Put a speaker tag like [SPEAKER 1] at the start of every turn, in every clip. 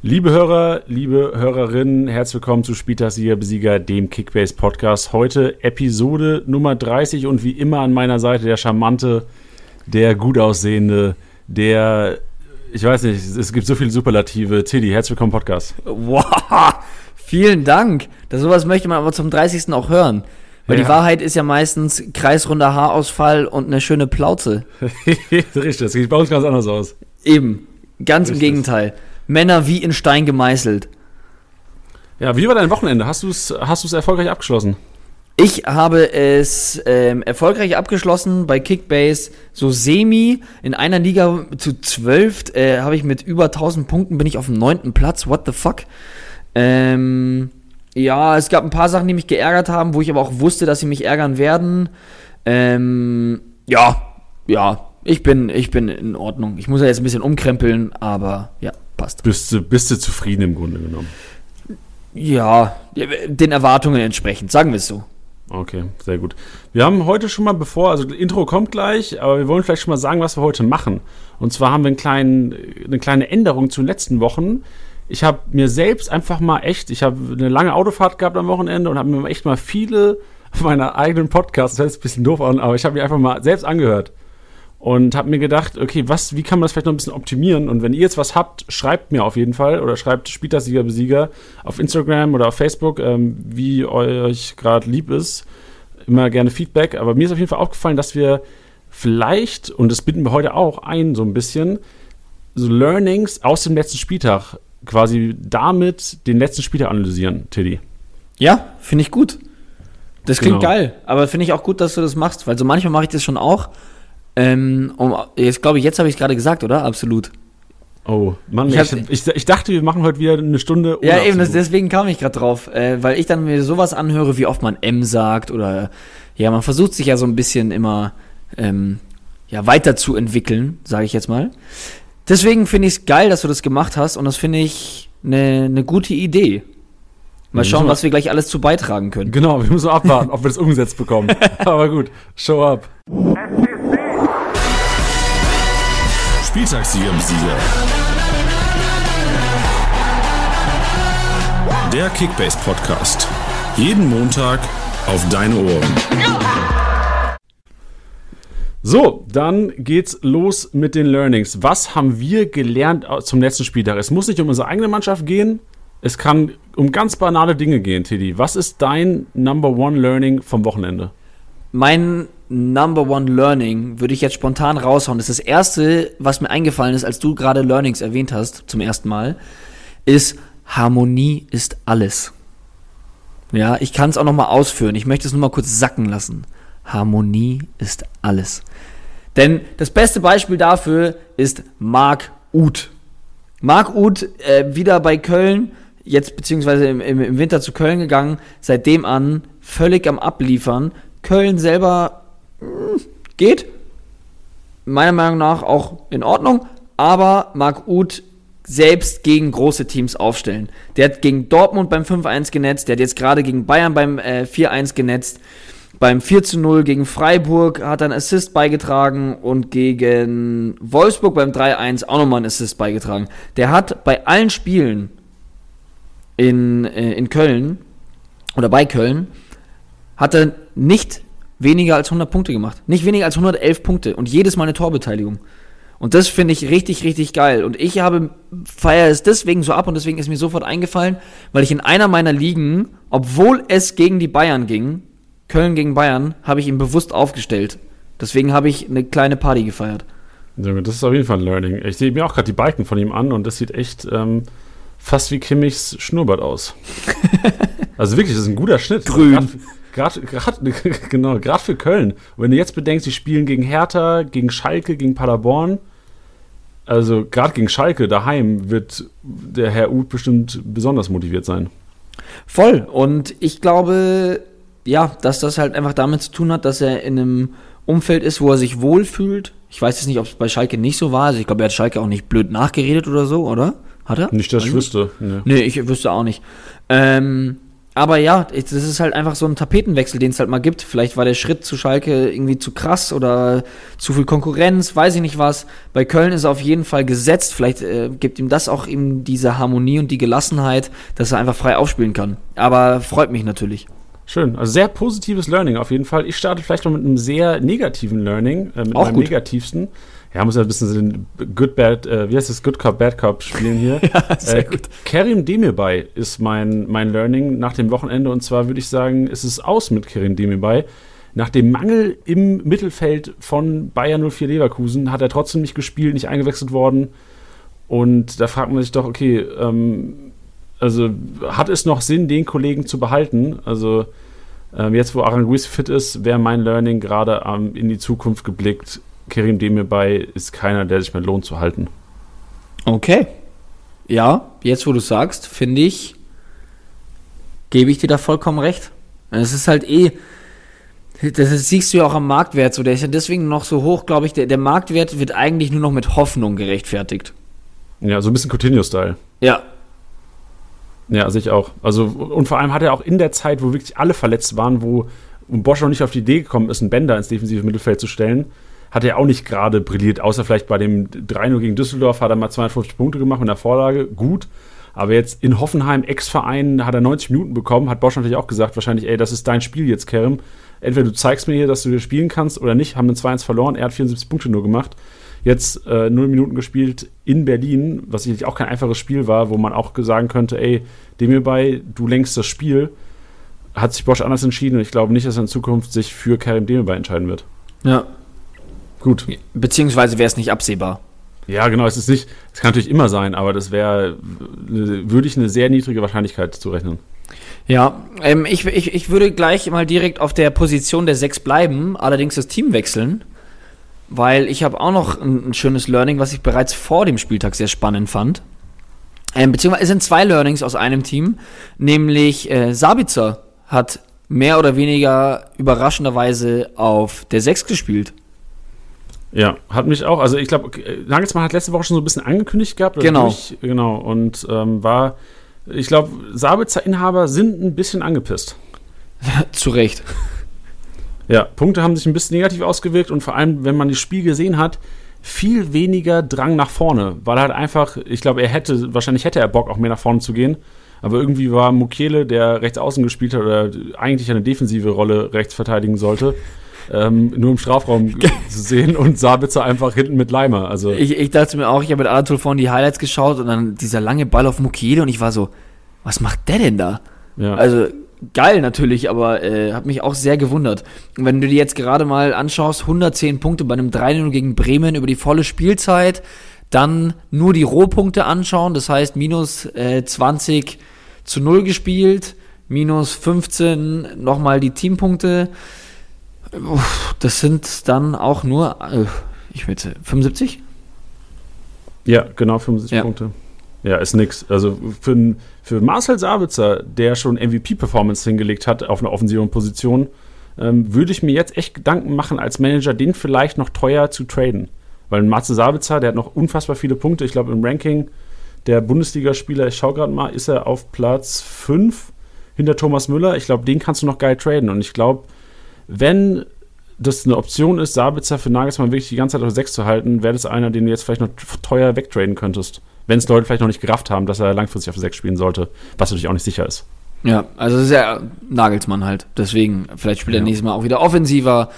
[SPEAKER 1] Liebe Hörer, liebe Hörerinnen, herzlich willkommen zu Spieltagssieger Besieger, dem Kickbase Podcast. Heute Episode Nummer 30 und wie immer an meiner Seite der charmante, der gut aussehende, der, ich weiß nicht, es gibt so viele Superlative. Tiddy, herzlich willkommen im Podcast.
[SPEAKER 2] Wow, vielen Dank. Das sowas möchte man aber zum 30. auch hören. Weil
[SPEAKER 1] Ja.
[SPEAKER 2] die Wahrheit ist ja meistens kreisrunder Haarausfall und eine schöne Plauze.
[SPEAKER 1] Richtig, das sieht bei uns ganz anders aus.
[SPEAKER 2] Eben. Ganz im
[SPEAKER 1] Richtig.
[SPEAKER 2] Gegenteil. Männer wie in Stein gemeißelt.
[SPEAKER 1] Ja, wie war dein Wochenende? Hast du es hast du's erfolgreich abgeschlossen?
[SPEAKER 2] Ich habe es ähm, erfolgreich abgeschlossen bei Kickbase, so semi. In einer Liga zu zwölf äh, habe ich mit über 1000 Punkten, bin ich auf dem neunten Platz. What the fuck? Ähm, ja, es gab ein paar Sachen, die mich geärgert haben, wo ich aber auch wusste, dass sie mich ärgern werden. Ähm, ja, ja, ich bin, ich bin in Ordnung. Ich muss ja jetzt ein bisschen umkrempeln, aber ja, passt.
[SPEAKER 1] Bist du, bist du zufrieden im Grunde genommen?
[SPEAKER 2] Ja, den Erwartungen entsprechend, sagen wir es so.
[SPEAKER 1] Okay, sehr gut. Wir haben heute schon mal bevor, also das Intro kommt gleich, aber wir wollen vielleicht schon mal sagen, was wir heute machen. Und zwar haben wir einen kleinen, eine kleine Änderung zu den letzten Wochen. Ich habe mir selbst einfach mal echt, ich habe eine lange Autofahrt gehabt am Wochenende und habe mir echt mal viele meiner eigenen Podcasts, das hört jetzt ein bisschen doof an, aber ich habe mir einfach mal selbst angehört und habe mir gedacht, okay, was, wie kann man das vielleicht noch ein bisschen optimieren? Und wenn ihr jetzt was habt, schreibt mir auf jeden Fall oder schreibt Spieltagssieger Besieger auf Instagram oder auf Facebook, ähm, wie euch gerade lieb ist. Immer gerne Feedback. Aber mir ist auf jeden Fall aufgefallen, dass wir vielleicht, und das bieten wir heute auch ein, so ein bisschen, so Learnings aus dem letzten Spieltag quasi damit den letzten Spieltag analysieren, Tiddy.
[SPEAKER 2] Ja, finde ich gut. Das klingt
[SPEAKER 1] Genau.
[SPEAKER 2] geil, aber finde ich auch gut, dass du das machst, weil so manchmal mache ich das schon auch. Ähm, um, jetzt glaube ich, jetzt habe ich es gerade gesagt, oder? Absolut.
[SPEAKER 1] Oh, Mann,
[SPEAKER 2] Ich hab-
[SPEAKER 1] ich, ich, dachte, wir machen heute wieder eine Stunde. ohne
[SPEAKER 2] Ja, eben, das, deswegen kam ich gerade drauf, äh, weil ich dann mir sowas anhöre, wie oft man M sagt oder ja, man versucht sich ja so ein bisschen immer ähm, ja, weiterzuentwickeln, sage ich jetzt mal. Deswegen finde ich es geil, dass du das gemacht hast und das finde ich eine eine gute Idee. Mal schauen, was wir gleich alles zu beitragen können.
[SPEAKER 1] Genau, wir müssen abwarten, ob wir das umgesetzt bekommen. Aber gut, show up.
[SPEAKER 3] Spieltagssieger Besieger. Der Kickbase Podcast. Jeden Montag auf deine Ohren.
[SPEAKER 1] So, dann geht's los mit den Learnings. Was haben wir gelernt zum letzten Spieltag? Es muss nicht um unsere eigene Mannschaft gehen. Es kann um ganz banale Dinge gehen, Tiddy. Was ist dein Number One Learning vom Wochenende?
[SPEAKER 2] Mein Number One Learning würde ich jetzt spontan raushauen. Das ist das erste, was mir eingefallen ist, als du gerade Learnings erwähnt hast, zum ersten Mal, ist Harmonie ist alles. Ja, ich kann es auch noch mal ausführen. Ich möchte es nur mal kurz sacken lassen. Harmonie ist alles. Denn das beste Beispiel dafür ist Marc Uth. Marc Uth äh, wieder bei Köln, jetzt beziehungsweise im, im, im Winter zu Köln gegangen, seitdem an völlig am Abliefern. Köln selber mh, geht, meiner Meinung nach auch in Ordnung, aber Marc Uth selbst gegen große Teams aufstellen. Der hat gegen Dortmund beim 5-1 genetzt, der hat jetzt gerade gegen Bayern beim äh, 4-1 genetzt. Beim 4-0 gegen Freiburg hat er einen Assist beigetragen und gegen Wolfsburg beim 3-1 auch nochmal einen Assist beigetragen. Der hat bei allen Spielen in, äh, in Köln oder bei Köln hat er nicht weniger als 100 Punkte gemacht. Nicht weniger als 111 Punkte und jedes Mal eine Torbeteiligung. Und das finde ich richtig, richtig geil. Und ich habe, feiere es deswegen so ab und deswegen ist mir sofort eingefallen, weil ich in einer meiner Ligen, obwohl es gegen die Bayern ging, Köln gegen Bayern, habe ich ihn bewusst aufgestellt. Deswegen habe ich eine kleine Party gefeiert.
[SPEAKER 1] Das ist auf jeden Fall ein Learning. Ich sehe mir auch gerade die Balken von ihm an und das sieht echt ähm, fast wie Kimmichs Schnurrbart aus. also wirklich, das ist ein guter Schnitt.
[SPEAKER 2] Grün.
[SPEAKER 1] Gerade genau, für Köln. Und wenn du jetzt bedenkst, sie spielen gegen Hertha, gegen Schalke, gegen Paderborn. Also gerade gegen Schalke daheim wird der Herr Uth bestimmt besonders motiviert sein.
[SPEAKER 2] Voll. Und ich glaube, ja, dass das halt einfach damit zu tun hat, dass er in einem Umfeld ist, wo er sich wohlfühlt. Ich weiß jetzt nicht, ob es bei Schalke nicht so war. Also ich glaube, er hat Schalke auch nicht blöd nachgeredet oder so, oder? Hat er?
[SPEAKER 1] Nicht, dass ich wüsste. Nee.
[SPEAKER 2] Nee, ich wüsste auch nicht. Ähm, aber ja, das ist halt einfach so ein Tapetenwechsel, den es halt mal gibt. Vielleicht war der Schritt zu Schalke irgendwie zu krass oder zu viel Konkurrenz, weiß ich nicht was. Bei Köln ist er auf jeden Fall gesetzt. Vielleicht äh, gibt ihm das auch eben diese Harmonie und die Gelassenheit, dass er einfach frei aufspielen kann. Aber freut mich natürlich.
[SPEAKER 1] Schön. Also sehr positives Learning auf jeden Fall. Ich starte vielleicht noch mit einem sehr negativen Learning, äh, mit
[SPEAKER 2] Auch
[SPEAKER 1] meinem
[SPEAKER 2] gut.
[SPEAKER 1] negativsten. Ja, muss ja ein bisschen so den Good Bad, äh, wie heißt das, Good Cop, Bad Cop spielen hier.
[SPEAKER 2] Ja, sehr
[SPEAKER 1] äh,
[SPEAKER 2] gut.
[SPEAKER 1] Kerim Demirbay ist mein, mein Learning nach dem Wochenende und zwar würde ich sagen, es ist aus mit Kerim Demirbay. Nach dem Mangel im Mittelfeld von Bayern 04 Leverkusen hat er trotzdem nicht gespielt, nicht eingewechselt worden. Und da fragt man sich doch, okay, ähm, also hat es noch Sinn, den Kollegen zu behalten? Also ähm, jetzt, wo Aranguiz fit ist, wäre mein Learning gerade ähm, in die Zukunft geblickt. Kerim Demirbay ist keiner, der sich mehr lohnt zu halten.
[SPEAKER 2] Okay. Ja, jetzt wo du sagst, finde ich, gebe ich dir da vollkommen recht. Es ist halt eh, das siehst du ja auch am Marktwert so, der ist ja deswegen noch so hoch, glaube ich, der, der Marktwert wird eigentlich nur noch mit Hoffnung gerechtfertigt.
[SPEAKER 1] Ja, so ein bisschen Coutinho-Style.
[SPEAKER 2] Ja,
[SPEAKER 1] Ja, sehe ich auch. Also, und vor allem hat er auch in der Zeit, wo wirklich alle verletzt waren, wo Bosch noch nicht auf die Idee gekommen ist, einen Bender ins defensive Mittelfeld zu stellen, hat er auch nicht gerade brilliert, außer vielleicht bei dem 3-0 gegen Düsseldorf hat er mal 250 Punkte gemacht mit einer Vorlage, gut. Aber jetzt in Hoffenheim, Ex-Verein, hat er 90 Minuten bekommen, hat Bosch natürlich auch gesagt, wahrscheinlich, ey, das ist dein Spiel jetzt, Kerem. Entweder du zeigst mir hier, dass du hier spielen kannst oder nicht, haben wir 2-1 verloren, er hat 74 Punkte nur gemacht. Jetzt äh, 0 Minuten gespielt in Berlin, was sicherlich auch kein einfaches Spiel war, wo man auch sagen könnte, ey, dem hierbei, du lenkst das Spiel, hat sich Bosch anders entschieden und ich glaube nicht, dass er in Zukunft sich für Karim Demirbay entscheiden wird.
[SPEAKER 2] ja.
[SPEAKER 1] Gut.
[SPEAKER 2] Beziehungsweise wäre es nicht absehbar.
[SPEAKER 1] Ja, genau, es ist nicht, es kann natürlich immer sein, aber das wäre, äh, würde ich eine sehr niedrige Wahrscheinlichkeit zurechnen.
[SPEAKER 2] Ja, ähm, ich, ich, ich würde gleich mal direkt auf der Position der 6 bleiben, allerdings das Team wechseln, weil ich habe auch noch ein, ein schönes Learning, was ich bereits vor dem Spieltag sehr spannend fand. Ähm, beziehungsweise es sind zwei Learnings aus einem Team, nämlich äh, Sabitzer hat mehr oder weniger überraschenderweise auf der 6 gespielt.
[SPEAKER 1] Ja, hat mich auch, also ich glaube, Nagelsmann hat letzte Woche schon so ein bisschen angekündigt gehabt.
[SPEAKER 2] Genau.
[SPEAKER 1] Durch, genau, und ähm, war, ich glaube, Sabitzer-Inhaber sind ein bisschen angepisst.
[SPEAKER 2] Zu Recht.
[SPEAKER 1] Ja, Punkte haben sich ein bisschen negativ ausgewirkt und vor allem, wenn man das Spiel gesehen hat, viel weniger Drang nach vorne, weil er halt einfach, ich glaube, er hätte, wahrscheinlich hätte er Bock, auch mehr nach vorne zu gehen, aber irgendwie war Mukiele, der rechts außen gespielt hat oder eigentlich eine defensive Rolle rechts verteidigen sollte, ähm, nur im Strafraum zu sehen und Sabitzer einfach hinten mit Leimer. Also
[SPEAKER 2] Ich, ich dachte mir auch, ich habe mit Anatol vorhin die Highlights geschaut und dann dieser lange Ball auf Mukiele und ich war so, was macht der denn da?
[SPEAKER 1] ja.
[SPEAKER 2] Also geil natürlich, aber äh, hat mich auch sehr gewundert. Und wenn du dir jetzt gerade mal anschaust, 110 Punkte bei einem 3-0 gegen Bremen über die volle Spielzeit, dann nur die Rohpunkte anschauen, das heißt minus äh, 20 zu 0 gespielt, minus 15 nochmal die Teampunkte. Das sind dann auch nur, äh, ich würde 75?
[SPEAKER 1] Ja, genau, 75
[SPEAKER 2] Ja.
[SPEAKER 1] Punkte. Ja, ist nix. Also für, für Marcel Sabitzer, der schon MVP-Performance hingelegt hat auf einer offensiven Position, ähm, würde ich mir jetzt echt Gedanken machen, als Manager den vielleicht noch teuer zu traden. Weil Marcel Sabitzer, der hat noch unfassbar viele Punkte. Ich glaube, im Ranking der Bundesligaspieler, ich schaue gerade mal, ist er auf Platz 5 hinter Thomas Müller. Ich glaube, den kannst du noch geil traden. Und ich glaube, wenn das eine Option ist, Sabitzer für Nagelsmann wirklich die ganze Zeit auf 6 zu halten, wäre das einer, den du jetzt vielleicht noch teuer wegtraden könntest. Wenn es Leute vielleicht noch nicht gerafft haben, dass er langfristig auf 6 spielen sollte, was natürlich auch nicht sicher ist.
[SPEAKER 2] Ja, also das ist ja Nagelsmann halt. Deswegen, vielleicht spielt er
[SPEAKER 1] Ja.
[SPEAKER 2] nächstes Mal auch wieder offensiver.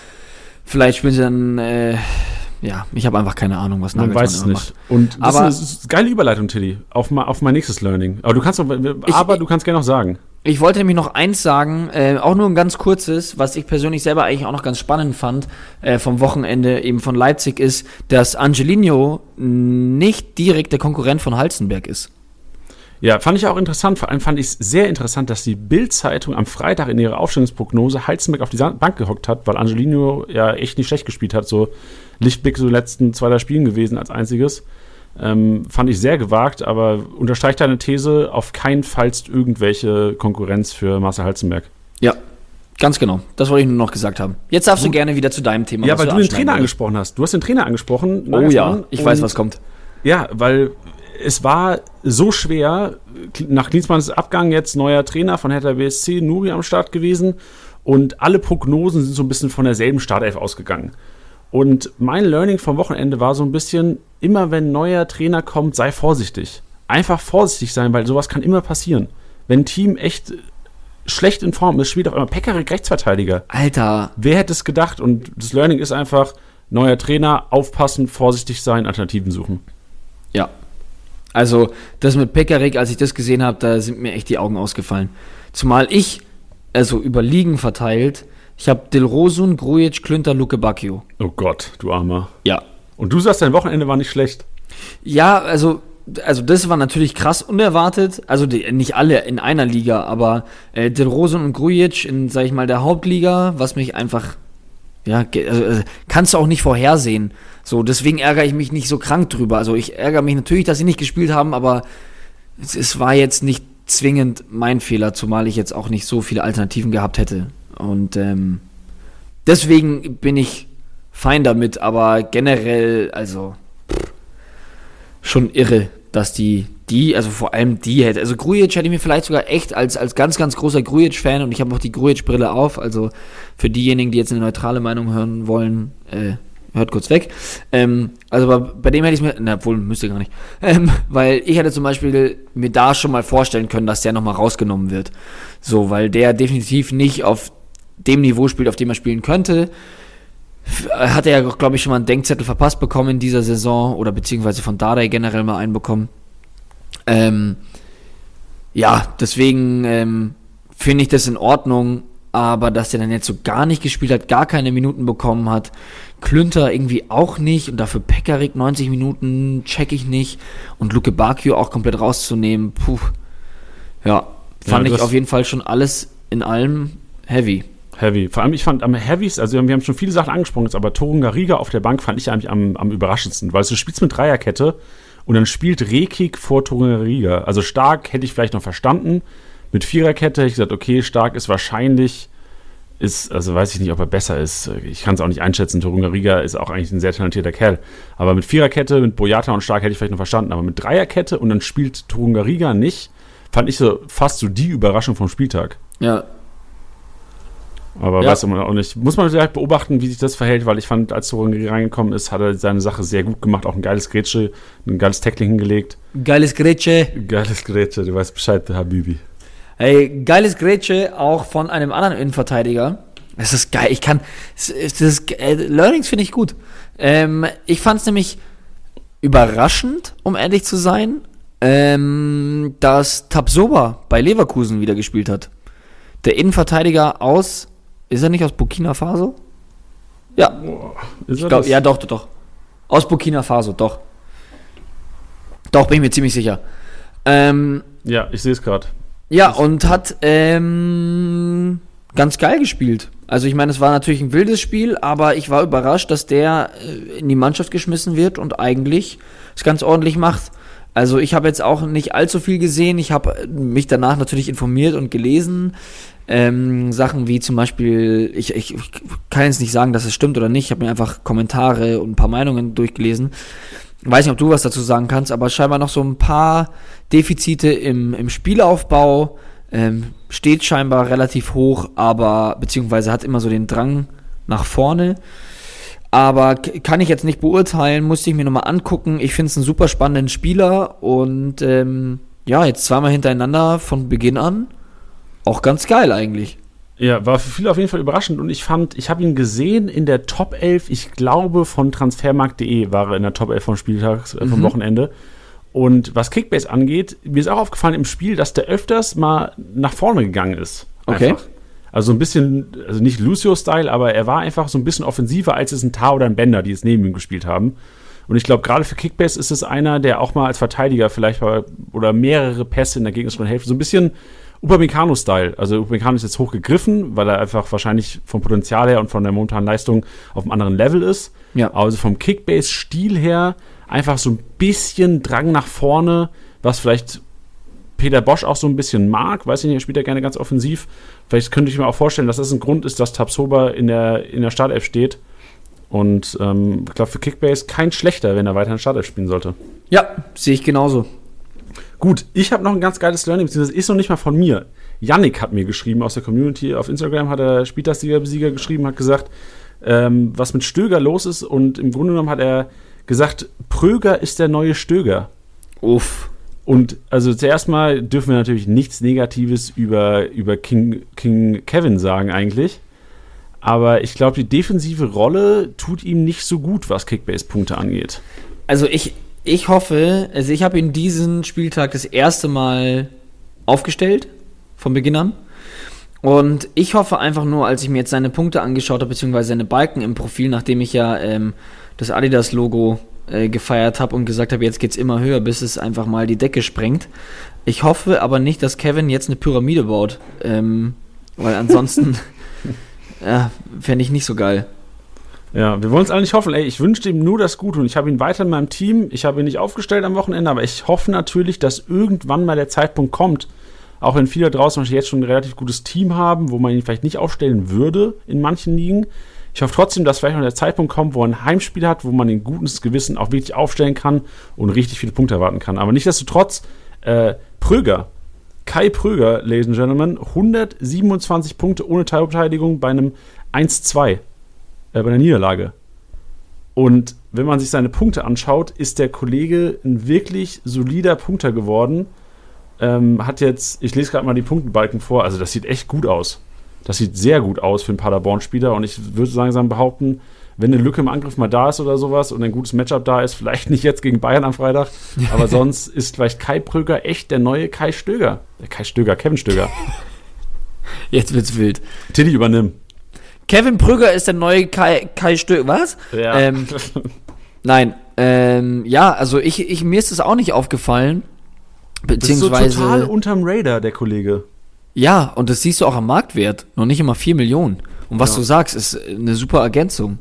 [SPEAKER 2] Vielleicht spielen sie dann, äh, ja, ich habe einfach keine Ahnung, was
[SPEAKER 1] Man
[SPEAKER 2] Nagelsmann
[SPEAKER 1] weiß es nicht. Und das
[SPEAKER 2] Aber-
[SPEAKER 1] ist eine, geile Überleitung, Tilly, auf, auf mein nächstes Learning. Aber du kannst, doch,
[SPEAKER 2] Ich-
[SPEAKER 1] aber du kannst gerne noch sagen.
[SPEAKER 2] Ich wollte nämlich noch eins sagen, äh, auch nur ein ganz kurzes, was ich persönlich selber eigentlich auch noch ganz spannend fand äh, vom Wochenende eben von Leipzig ist, dass Angelino nicht direkt der Konkurrent von Halzenberg ist.
[SPEAKER 1] Ja, fand ich auch interessant. Vor allem fand ich es sehr interessant, dass die Bild-Zeitung am Freitag in ihrer Aufstellungsprognose Heizenberg auf die Bank gehockt hat, weil Angelino ja echt nicht schlecht gespielt hat. So Lichtblick so letzten zwei, drei Spielen gewesen als einziges. Ähm, fand ich sehr gewagt, aber unterstreicht deine These auf keinen Fall irgendwelche Konkurrenz für Marcel Halzenberg.
[SPEAKER 2] Ja, ganz genau. Das wollte ich nur noch gesagt haben. Jetzt darfst du gerne wieder zu deinem Thema.
[SPEAKER 1] Ja, weil du den
[SPEAKER 2] anschneiden
[SPEAKER 1] Trainer angesprochen hast. Du hast den Trainer angesprochen.
[SPEAKER 2] Oh ja, ich weiß, was kommt.
[SPEAKER 1] Ja, weil es war so schwer, nach Klinsmanns Abgang jetzt neuer Trainer von Hertha BSC, Nuri am Start gewesen und alle Prognosen sind so ein bisschen von derselben Startelf ausgegangen. Und mein Learning vom Wochenende war so ein bisschen, immer wenn ein neuer Trainer kommt, sei vorsichtig. Einfach vorsichtig sein, weil sowas kann immer passieren. Wenn ein Team echt schlecht in Form ist, spielt auf einmal Pekarik Rechtsverteidiger.
[SPEAKER 2] Alter.
[SPEAKER 1] Wer hätte es gedacht? Und das Learning ist einfach, neuer Trainer, aufpassen, vorsichtig sein, Alternativen suchen.
[SPEAKER 2] Ja. Also, das mit Pekarik, als ich das gesehen habe, da sind mir echt die Augen ausgefallen. Zumal ich, also über Ligen verteilt, ich habe Dilrosun, Grujic, Klünter, Luke Bacchio.
[SPEAKER 1] Oh Gott, du Armer.
[SPEAKER 2] Ja.
[SPEAKER 1] Und du sagst, dein Wochenende war nicht schlecht.
[SPEAKER 2] Ja, also, also das war natürlich krass unerwartet. Also die, nicht alle in einer Liga, aber äh, Dilrosun und Grujic in, sag ich mal, der Hauptliga, was mich einfach, ja, also, also, kannst du auch nicht vorhersehen. So, deswegen ärgere ich mich nicht so krank drüber. Also ich ärgere mich natürlich, dass sie nicht gespielt haben, aber es, es war jetzt nicht zwingend mein Fehler, zumal ich jetzt auch nicht so viele Alternativen gehabt hätte. Und ähm, deswegen bin ich fein damit, aber generell, also schon irre, dass die, die, also vor allem die hätte. Also Grujic hätte ich mir vielleicht sogar echt als, als ganz, ganz großer Grujic-Fan und ich habe auch die Grujic-Brille auf, also für diejenigen, die jetzt eine neutrale Meinung hören wollen, äh, hört kurz weg. Ähm, also bei, bei dem hätte ich mir, na wohl, müsste gar nicht, ähm, weil ich hätte zum Beispiel mir da schon mal vorstellen können, dass der nochmal rausgenommen wird. So, weil der definitiv nicht auf dem Niveau spielt, auf dem er spielen könnte. Hat er ja, glaube ich, schon mal einen Denkzettel verpasst bekommen in dieser Saison oder beziehungsweise von Dardai generell mal einen bekommen. Ähm, ja, deswegen ähm, finde ich das in Ordnung, aber dass der dann jetzt so gar nicht gespielt hat, gar keine Minuten bekommen hat, Klünter irgendwie auch nicht und dafür Pekarik 90 Minuten check ich nicht und Luke Bakio auch komplett rauszunehmen, puh. Ja, fand
[SPEAKER 1] Ja,
[SPEAKER 2] ich auf jeden Fall schon alles in allem heavy.
[SPEAKER 1] Heavy. Vor allem, ich fand am heavysten, also wir haben schon viele Sachen angesprochen, jetzt, aber Torunga Riga auf der Bank fand ich eigentlich am, am überraschendsten, weil du spielst mit Dreierkette und dann spielt Rekik vor Torunga Riga. Also stark hätte ich vielleicht noch verstanden. Mit Viererkette hätte ich gesagt, okay, stark ist wahrscheinlich, ist, also weiß ich nicht, ob er besser ist. Ich kann es auch nicht einschätzen. Torunga Riga ist auch eigentlich ein sehr talentierter Kerl. Aber mit Viererkette, mit Boyata und Stark hätte ich vielleicht noch verstanden. Aber mit Dreierkette und dann spielt Torunga Riga nicht, fand ich so fast so die Überraschung vom Spieltag.
[SPEAKER 2] Ja,
[SPEAKER 1] Aber
[SPEAKER 2] Ja.
[SPEAKER 1] weiß man auch nicht. Muss man vielleicht beobachten, wie sich das verhält, weil ich fand, als Torungi reingekommen ist, hat er seine Sache sehr gut gemacht. Auch ein geiles Grätsche, ein geiles Tackling hingelegt.
[SPEAKER 2] geiles Grätsche.
[SPEAKER 1] Geiles Grätsche, du weißt Bescheid, Habibi.
[SPEAKER 2] Hey, geiles Grätsche auch von einem anderen Innenverteidiger. Es ist geil. Ich kann. Es ist, das ist, äh, Learnings finde ich gut. Ähm, ich fand es nämlich überraschend, um ehrlich zu sein, ähm, dass Tabsoba bei Leverkusen wieder gespielt hat. Der Innenverteidiger aus. Ist er nicht aus Burkina Faso? Ja,
[SPEAKER 1] Ist
[SPEAKER 2] ich
[SPEAKER 1] er
[SPEAKER 2] glaub,
[SPEAKER 1] das?
[SPEAKER 2] ja, doch, doch, doch. Aus Burkina Faso, doch. Doch, bin ich mir ziemlich sicher. Ähm,
[SPEAKER 1] ja, ich sehe es gerade.
[SPEAKER 2] ja, und hat ähm, ganz geil gespielt. Also ich meine, es war natürlich ein wildes Spiel, aber ich war überrascht, dass der äh, in die Mannschaft geschmissen wird und eigentlich es ganz ordentlich macht. Also ich habe jetzt auch nicht allzu viel gesehen. Ich habe mich danach natürlich informiert und gelesen. Ähm, Sachen wie zum Beispiel, ich, ich, ich kann jetzt nicht sagen, dass es stimmt oder nicht. Ich habe mir einfach Kommentare und ein paar Meinungen durchgelesen. Weiß nicht, ob du was dazu sagen kannst, aber scheinbar noch so ein paar Defizite im, im Spielaufbau. Ähm, steht scheinbar relativ hoch, aber beziehungsweise hat immer so den Drang nach vorne. Aber kann ich jetzt nicht beurteilen, musste ich mir nochmal angucken. Ich finde es einen super spannenden Spieler und ähm, ja, jetzt zweimal hintereinander von Beginn an. Auch ganz geil eigentlich.
[SPEAKER 1] Ja, war für viele auf jeden Fall überraschend und ich fand, ich habe ihn gesehen in der Top 11, ich glaube von transfermarkt.de war er in der Top 11 vom Spieltag, äh, vom
[SPEAKER 2] Mhm.
[SPEAKER 1] Wochenende. Und was Kickbase angeht, mir ist auch aufgefallen im Spiel, dass der öfters mal nach vorne gegangen ist.
[SPEAKER 2] Okay.
[SPEAKER 1] Also ein bisschen, also nicht Lucio-Style, aber er war einfach so ein bisschen offensiver, als es ein Tar oder ein Bender, die es neben ihm gespielt haben. Und ich glaube, gerade für Kickbase ist es einer, der auch mal als Verteidiger vielleicht mal oder mehrere Pässe in der gegnerischen Hälfte, so ein bisschen Upamecano-Style. Also Upamecano ist jetzt hochgegriffen, weil er einfach wahrscheinlich vom Potenzial her und von der momentanen Leistung auf einem anderen Level ist.
[SPEAKER 2] Ja.
[SPEAKER 1] Also vom Kickbase-Stil her einfach so ein bisschen Drang nach vorne, was vielleicht Peter Bosch auch so ein bisschen mag. Weiß ich nicht, er spielt ja gerne ganz offensiv. Vielleicht könnte ich mir auch vorstellen, dass das ein Grund ist, dass Tabsoba in der, in der Startelf steht. Und ähm, ich glaube, für Kickbase kein schlechter, wenn er weiter in Startelf spielen sollte.
[SPEAKER 2] Ja, sehe ich genauso.
[SPEAKER 1] Gut, ich habe noch ein ganz geiles Learning, beziehungsweise ist noch nicht mal von mir. Yannick hat mir geschrieben aus der Community. Auf Instagram hat er Spieltagssieger-Besieger geschrieben, hat gesagt, ähm, was mit Stöger los ist. Und im Grunde genommen hat er gesagt, Pröger ist der neue Stöger.
[SPEAKER 2] Uff.
[SPEAKER 1] Und also zuerst mal dürfen wir natürlich nichts Negatives über, über King, King Kevin sagen eigentlich. Aber ich glaube, die defensive Rolle tut ihm nicht so gut, was Kickbase-Punkte angeht.
[SPEAKER 2] Also ich, ich hoffe, also ich habe ihn diesen Spieltag das erste Mal aufgestellt, von Beginn an. Und ich hoffe einfach nur, als ich mir jetzt seine Punkte angeschaut habe, beziehungsweise seine Balken im Profil, nachdem ich ja ähm, das Adidas-Logo äh, gefeiert habe und gesagt habe, jetzt geht's immer höher, bis es einfach mal die Decke sprengt. Ich hoffe aber nicht, dass Kevin jetzt eine Pyramide baut, ähm, weil ansonsten ja, fände ich nicht so geil.
[SPEAKER 1] Ja, wir wollen es alle nicht hoffen. Ey, ich wünsche ihm nur das Gute und ich habe ihn weiter in meinem Team. Ich habe ihn nicht aufgestellt am Wochenende, aber ich hoffe natürlich, dass irgendwann mal der Zeitpunkt kommt, auch wenn viele draußen jetzt schon ein relativ gutes Team haben, wo man ihn vielleicht nicht aufstellen würde in manchen Ligen. Ich hoffe trotzdem, dass vielleicht noch der Zeitpunkt kommt, wo er ein Heimspiel hat, wo man den gutes Gewissen auch wirklich aufstellen kann und richtig viele Punkte erwarten kann. Aber nichtsdestotrotz, äh, Pröger, Kai Pröger, Ladies and Gentlemen, 127 Punkte ohne Teilbeteiligung bei einem 1-2 äh, bei einer Niederlage. Und wenn man sich seine Punkte anschaut, ist der Kollege ein wirklich solider Punkter geworden. Ähm, hat jetzt, ich lese gerade mal die Punktenbalken vor, also das sieht echt gut aus. Das sieht sehr gut aus für einen Paderborn-Spieler und ich würde langsam behaupten, wenn eine Lücke im Angriff mal da ist oder sowas und ein gutes Matchup da ist, vielleicht nicht jetzt gegen Bayern am Freitag, aber sonst ist vielleicht Kai Pröger echt der neue Kai Stöger. Der Kai Stöger, Kevin Stöger.
[SPEAKER 2] Jetzt wird's wild.
[SPEAKER 1] Tilly übernimm.
[SPEAKER 2] Kevin Prüger ist der neue Kai, Kai Stö. Was?
[SPEAKER 1] Ja.
[SPEAKER 2] Ähm, nein. Ähm, ja, also ich, ich, mir ist das auch nicht aufgefallen. Beziehungsweise.
[SPEAKER 1] Bist so total unterm Radar, der Kollege.
[SPEAKER 2] Ja, und das siehst du auch am Marktwert. Noch nicht immer 4 Millionen. Und was
[SPEAKER 1] Ja.
[SPEAKER 2] du sagst, ist eine super Ergänzung.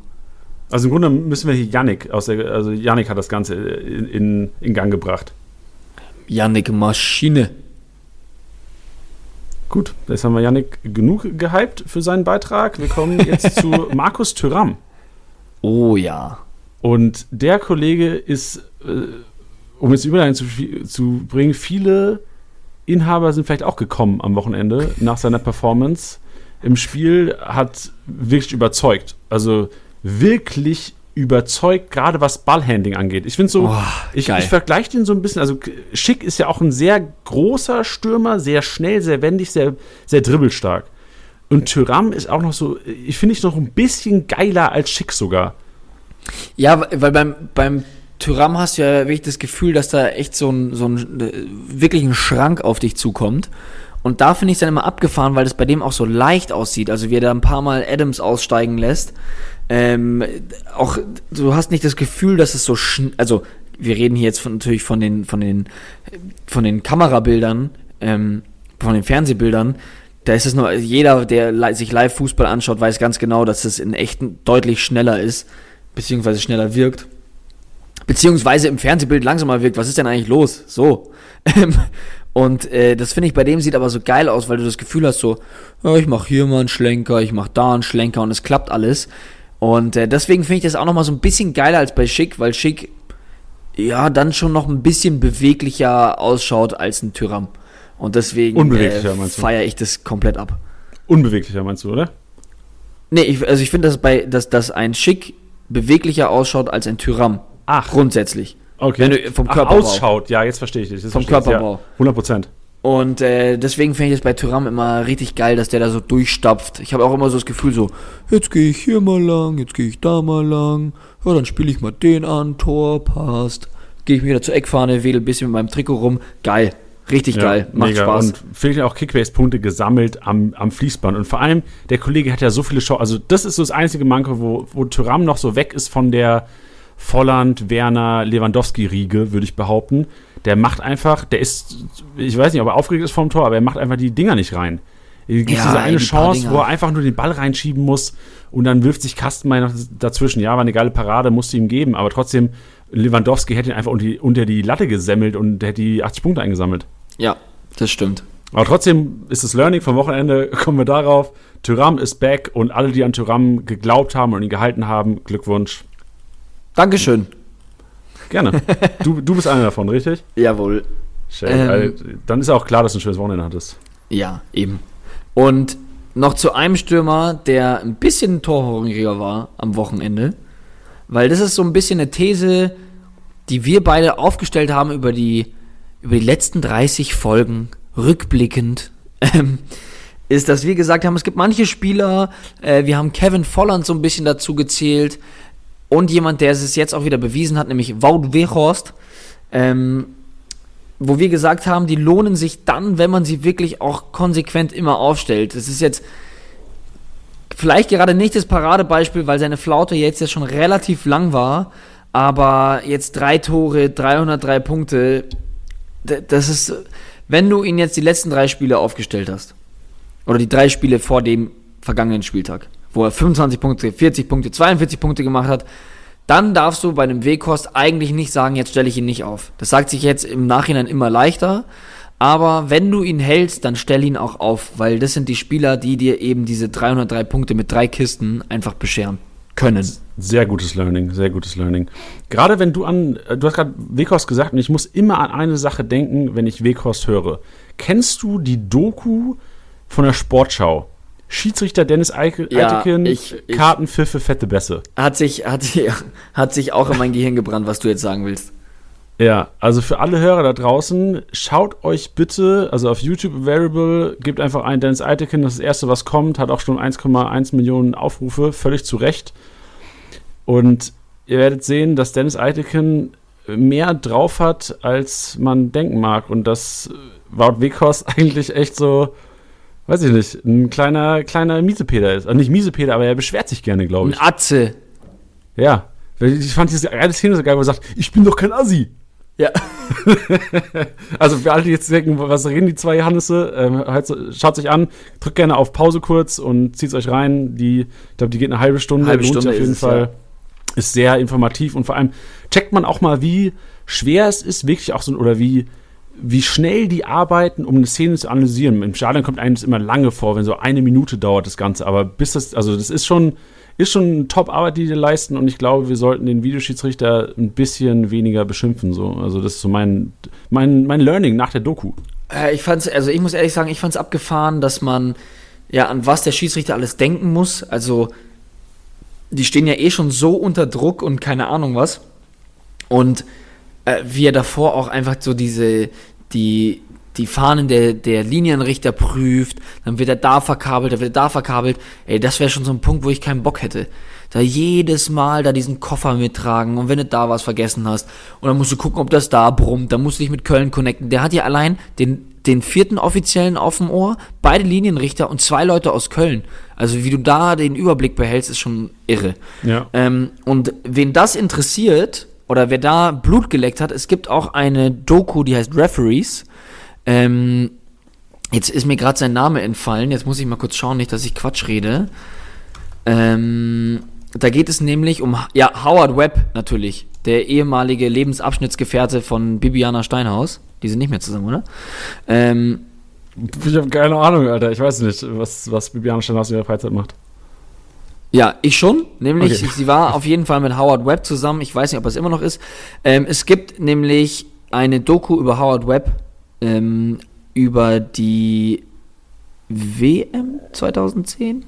[SPEAKER 1] Also im Grunde müssen wir hier Yannick aus der, also Yannick hat das Ganze in, in, in Gang gebracht.
[SPEAKER 2] Yannick Maschine.
[SPEAKER 1] Gut, jetzt haben wir Yannick genug gehypt für seinen Beitrag. Wir kommen jetzt zu Markus Thüram.
[SPEAKER 2] Oh ja.
[SPEAKER 1] Und der Kollege ist, äh, um jetzt Überleitung zu, zu bringen, viele Inhaber sind vielleicht auch gekommen am Wochenende nach seiner Performance im Spiel, hat wirklich überzeugt. Also wirklich überzeugt, gerade was Ballhandling angeht. Ich finde so,
[SPEAKER 2] Oh,
[SPEAKER 1] ich, ich vergleiche den so ein bisschen, also Schick ist ja auch ein sehr großer Stürmer, sehr schnell, sehr wendig, sehr, sehr dribbelstark. Und Tyram ist auch noch so, ich finde ich noch ein bisschen geiler als Schick sogar.
[SPEAKER 2] Ja, weil beim, beim Tyram hast du ja wirklich das Gefühl, dass da echt so ein, so ein äh, wirklich ein Schrank auf dich zukommt. Und da finde ich es dann immer abgefahren, weil das bei dem auch so leicht aussieht. Also wie er da ein paar Mal Adams aussteigen lässt. Ähm, auch, du hast nicht das Gefühl, dass es so schn also wir reden hier jetzt von, natürlich von den, von den, von den Kamerabildern, ähm, von den Fernsehbildern. Da ist es nur, jeder, der sich live Fußball anschaut, weiß ganz genau, dass es in echten deutlich schneller ist, beziehungsweise schneller wirkt. Beziehungsweise im Fernsehbild langsamer wirkt. Was ist denn eigentlich los? So. Ähm, Und äh, das finde ich bei dem sieht aber so geil aus, weil du das Gefühl hast, so, ja, ich mache hier mal einen Schlenker, ich mache da einen Schlenker und es klappt alles. Und äh, deswegen finde ich das auch nochmal so ein bisschen geiler als bei Schick, weil Schick ja dann schon noch ein bisschen beweglicher ausschaut als ein Tyram. Und deswegen
[SPEAKER 1] du?
[SPEAKER 2] feiere ich das komplett ab.
[SPEAKER 1] Unbeweglicher meinst du, oder?
[SPEAKER 2] Nee, ich, also ich finde, dass, bei, dass, dass ein Schick beweglicher ausschaut als ein Tyram.
[SPEAKER 1] Ach.
[SPEAKER 2] Grundsätzlich.
[SPEAKER 1] Okay.
[SPEAKER 2] Wenn du vom
[SPEAKER 1] Ach,
[SPEAKER 2] Körperbau.
[SPEAKER 1] ausschaut, ja, jetzt verstehe ich dich. Jetzt
[SPEAKER 2] Vom Körperbau.
[SPEAKER 1] Ja, 100 Prozent.
[SPEAKER 2] Und äh, deswegen finde ich es bei Tyram immer richtig geil, dass der da so durchstapft. Ich habe auch immer so das Gefühl so, jetzt gehe ich hier mal lang, jetzt gehe ich da mal lang, ja, dann spiele ich mal den an, Tor, passt. Gehe ich wieder zur Eckfahne, wedel ein bisschen mit meinem Trikot rum. Geil. Richtig geil. Macht
[SPEAKER 1] mega.
[SPEAKER 2] Spaß.
[SPEAKER 1] Und fehlen auch Kickbase-Punkte gesammelt am, am Fließband. Und vor allem, der Kollege hat ja so viele Show. Also, das ist so das einzige Manko, wo, wo Thuram noch so weg ist von der Volland, Werner, Lewandowski-Riege, würde ich behaupten. Der macht einfach, der ist, ich weiß nicht, ob er aufgeregt ist vom Tor, aber er macht einfach die Dinger nicht rein. Es gibt
[SPEAKER 2] Ja,
[SPEAKER 1] diese eine Chance, wo er einfach nur den Ball reinschieben muss und dann wirft sich Kastenmeier dazwischen. Ja, war eine geile Parade, musste ihm geben, aber trotzdem, Lewandowski hätte ihn einfach unter die, unter die Latte gesemmelt und hätte die 80 Punkte eingesammelt.
[SPEAKER 2] Ja, das stimmt.
[SPEAKER 1] Aber trotzdem ist das Learning vom Wochenende, kommen wir darauf. Tyram ist back und alle, die an Tyram geglaubt haben und ihn gehalten haben, Glückwunsch.
[SPEAKER 2] Dankeschön.
[SPEAKER 1] Gerne. du, du bist einer davon, richtig?
[SPEAKER 2] Jawohl.
[SPEAKER 1] Schön.
[SPEAKER 2] Ähm.
[SPEAKER 1] Dann ist auch klar, dass du ein schönes Wochenende hattest.
[SPEAKER 2] Ja, eben. Und noch zu einem Stürmer, der ein bisschen torhungriger war am Wochenende. Weil das ist so ein bisschen eine These, die wir beide aufgestellt haben über die, über die letzten 30 Folgen, rückblickend. Ähm, ist, dass wir gesagt haben, es gibt manche Spieler, äh, wir haben Kevin Volland so ein bisschen dazu gezählt und jemand, der es jetzt auch wieder bewiesen hat, nämlich Wout Weghorst, ähm, wo wir gesagt haben, die lohnen sich dann, wenn man sie wirklich auch konsequent immer aufstellt. Das ist jetzt vielleicht gerade nicht das Paradebeispiel, weil seine Flaute jetzt ja schon relativ lang war, aber jetzt drei Tore, 303 Punkte, das ist, wenn du ihn jetzt die letzten drei Spiele aufgestellt hast, oder die drei Spiele vor dem vergangenen Spieltag, wo er 25 Punkte, 40 Punkte, 42 Punkte gemacht hat, dann darfst du bei einem Wehkost eigentlich nicht sagen, jetzt stelle ich ihn nicht auf. Das sagt sich jetzt im Nachhinein immer leichter, aber wenn du ihn hältst, dann stell ihn auch auf, weil das sind die Spieler, die dir eben diese 303 Punkte mit drei Kisten einfach bescheren können.
[SPEAKER 1] Sehr gutes Learning, sehr gutes Learning. Gerade wenn du an, du hast gerade Weghorst gesagt und ich muss immer an eine Sache denken, wenn ich Weghorst höre. Kennst du die Doku von der Sportschau? Schiedsrichter Dennis Eike-
[SPEAKER 2] Ja,
[SPEAKER 1] Eitekin,
[SPEAKER 2] ich- ich-
[SPEAKER 1] Kartenpfiffe, fette Bässe.
[SPEAKER 2] Hat sich, hat, hat sich auch in mein Gehirn gebrannt, was du jetzt sagen willst.
[SPEAKER 1] Ja, also für alle Hörer da draußen, schaut euch bitte, also auf YouTube Variable, gebt einfach ein Dennis Eitekin, das ist das erste, was kommt, hat auch schon 1,1 Millionen Aufrufe, völlig zu Recht. Und ihr werdet sehen, dass Dennis Eitekin mehr drauf hat, als man denken mag. Und dass Wout Weghorst eigentlich echt so, weiß ich nicht, ein kleiner, kleiner Miesepeter ist. Also nicht Miesepeter, aber er beschwert sich gerne, glaube
[SPEAKER 2] Ein
[SPEAKER 1] ich.
[SPEAKER 2] Atze.
[SPEAKER 1] Ja. Ich fand diese geile Szene so geil, wo er sagt, ich bin doch kein Assi.
[SPEAKER 2] Ja.
[SPEAKER 1] Also für alle, die jetzt denken, was reden die zwei Johannese, ähm, schaut sich an, drückt gerne auf Pause kurz und zieht euch rein. Die, ich glaube, die geht eine halbe Stunde,
[SPEAKER 2] Halbe
[SPEAKER 1] lohnt sich
[SPEAKER 2] Stunde
[SPEAKER 1] auf jeden
[SPEAKER 2] es,
[SPEAKER 1] Fall.
[SPEAKER 2] ja.
[SPEAKER 1] Ist sehr informativ und vor allem checkt man auch mal, wie schwer es ist, wirklich auch so, oder wie, wie schnell die arbeiten, um eine Szene zu analysieren. Im Stadion kommt einem das immer lange vor, wenn so eine Minute dauert das Ganze. Aber bis das, also das ist schon, ist schon Top-Arbeit, die die leisten und ich glaube, wir sollten den Videoschiedsrichter ein bisschen weniger beschimpfen. So. Also das ist so mein, mein, mein Learning nach der Doku.
[SPEAKER 2] Äh, ich fand's, also ich muss ehrlich sagen, ich fand's abgefahren, dass man ja an was der Schiedsrichter alles denken muss. Also die stehen ja eh schon so unter Druck und keine Ahnung was. Und äh, wie er davor auch einfach so diese, die, die Fahnen der, der Linienrichter prüft, dann wird er da verkabelt, dann wird er da verkabelt. Ey, das wäre schon so ein Punkt, wo ich keinen Bock hätte. Da jedes Mal da diesen Koffer mittragen und wenn du da was vergessen hast und dann musst du gucken, ob das da brummt, dann musst du dich mit Köln connecten. Der hat ja allein den, den vierten Offiziellen auf dem Ohr, beide Linienrichter und zwei Leute aus Köln. Also wie du da den Überblick behältst, ist schon irre.
[SPEAKER 1] Ja.
[SPEAKER 2] Ähm, und wen das interessiert oder wer da Blut geleckt hat, es gibt auch eine Doku, die heißt Referees. Ähm, jetzt ist mir gerade sein Name entfallen. Jetzt muss ich mal kurz schauen, nicht, dass ich Quatsch rede. Ähm, da geht es nämlich um ja Howard Webb natürlich, der ehemalige Lebensabschnittsgefährte von Bibiana Steinhaus. Die sind nicht mehr zusammen, oder? Ähm,
[SPEAKER 1] Ich habe keine Ahnung, Alter. Ich weiß nicht, was, was Bibiane Steinhaus in ihrer Freizeit macht.
[SPEAKER 2] Ja, ich schon. Nämlich,
[SPEAKER 1] Okay.
[SPEAKER 2] sie war auf jeden Fall mit Howard Webb zusammen. Ich weiß nicht, ob es immer noch ist. Ähm, es gibt nämlich eine Doku über Howard Webb ähm, über die WM 2010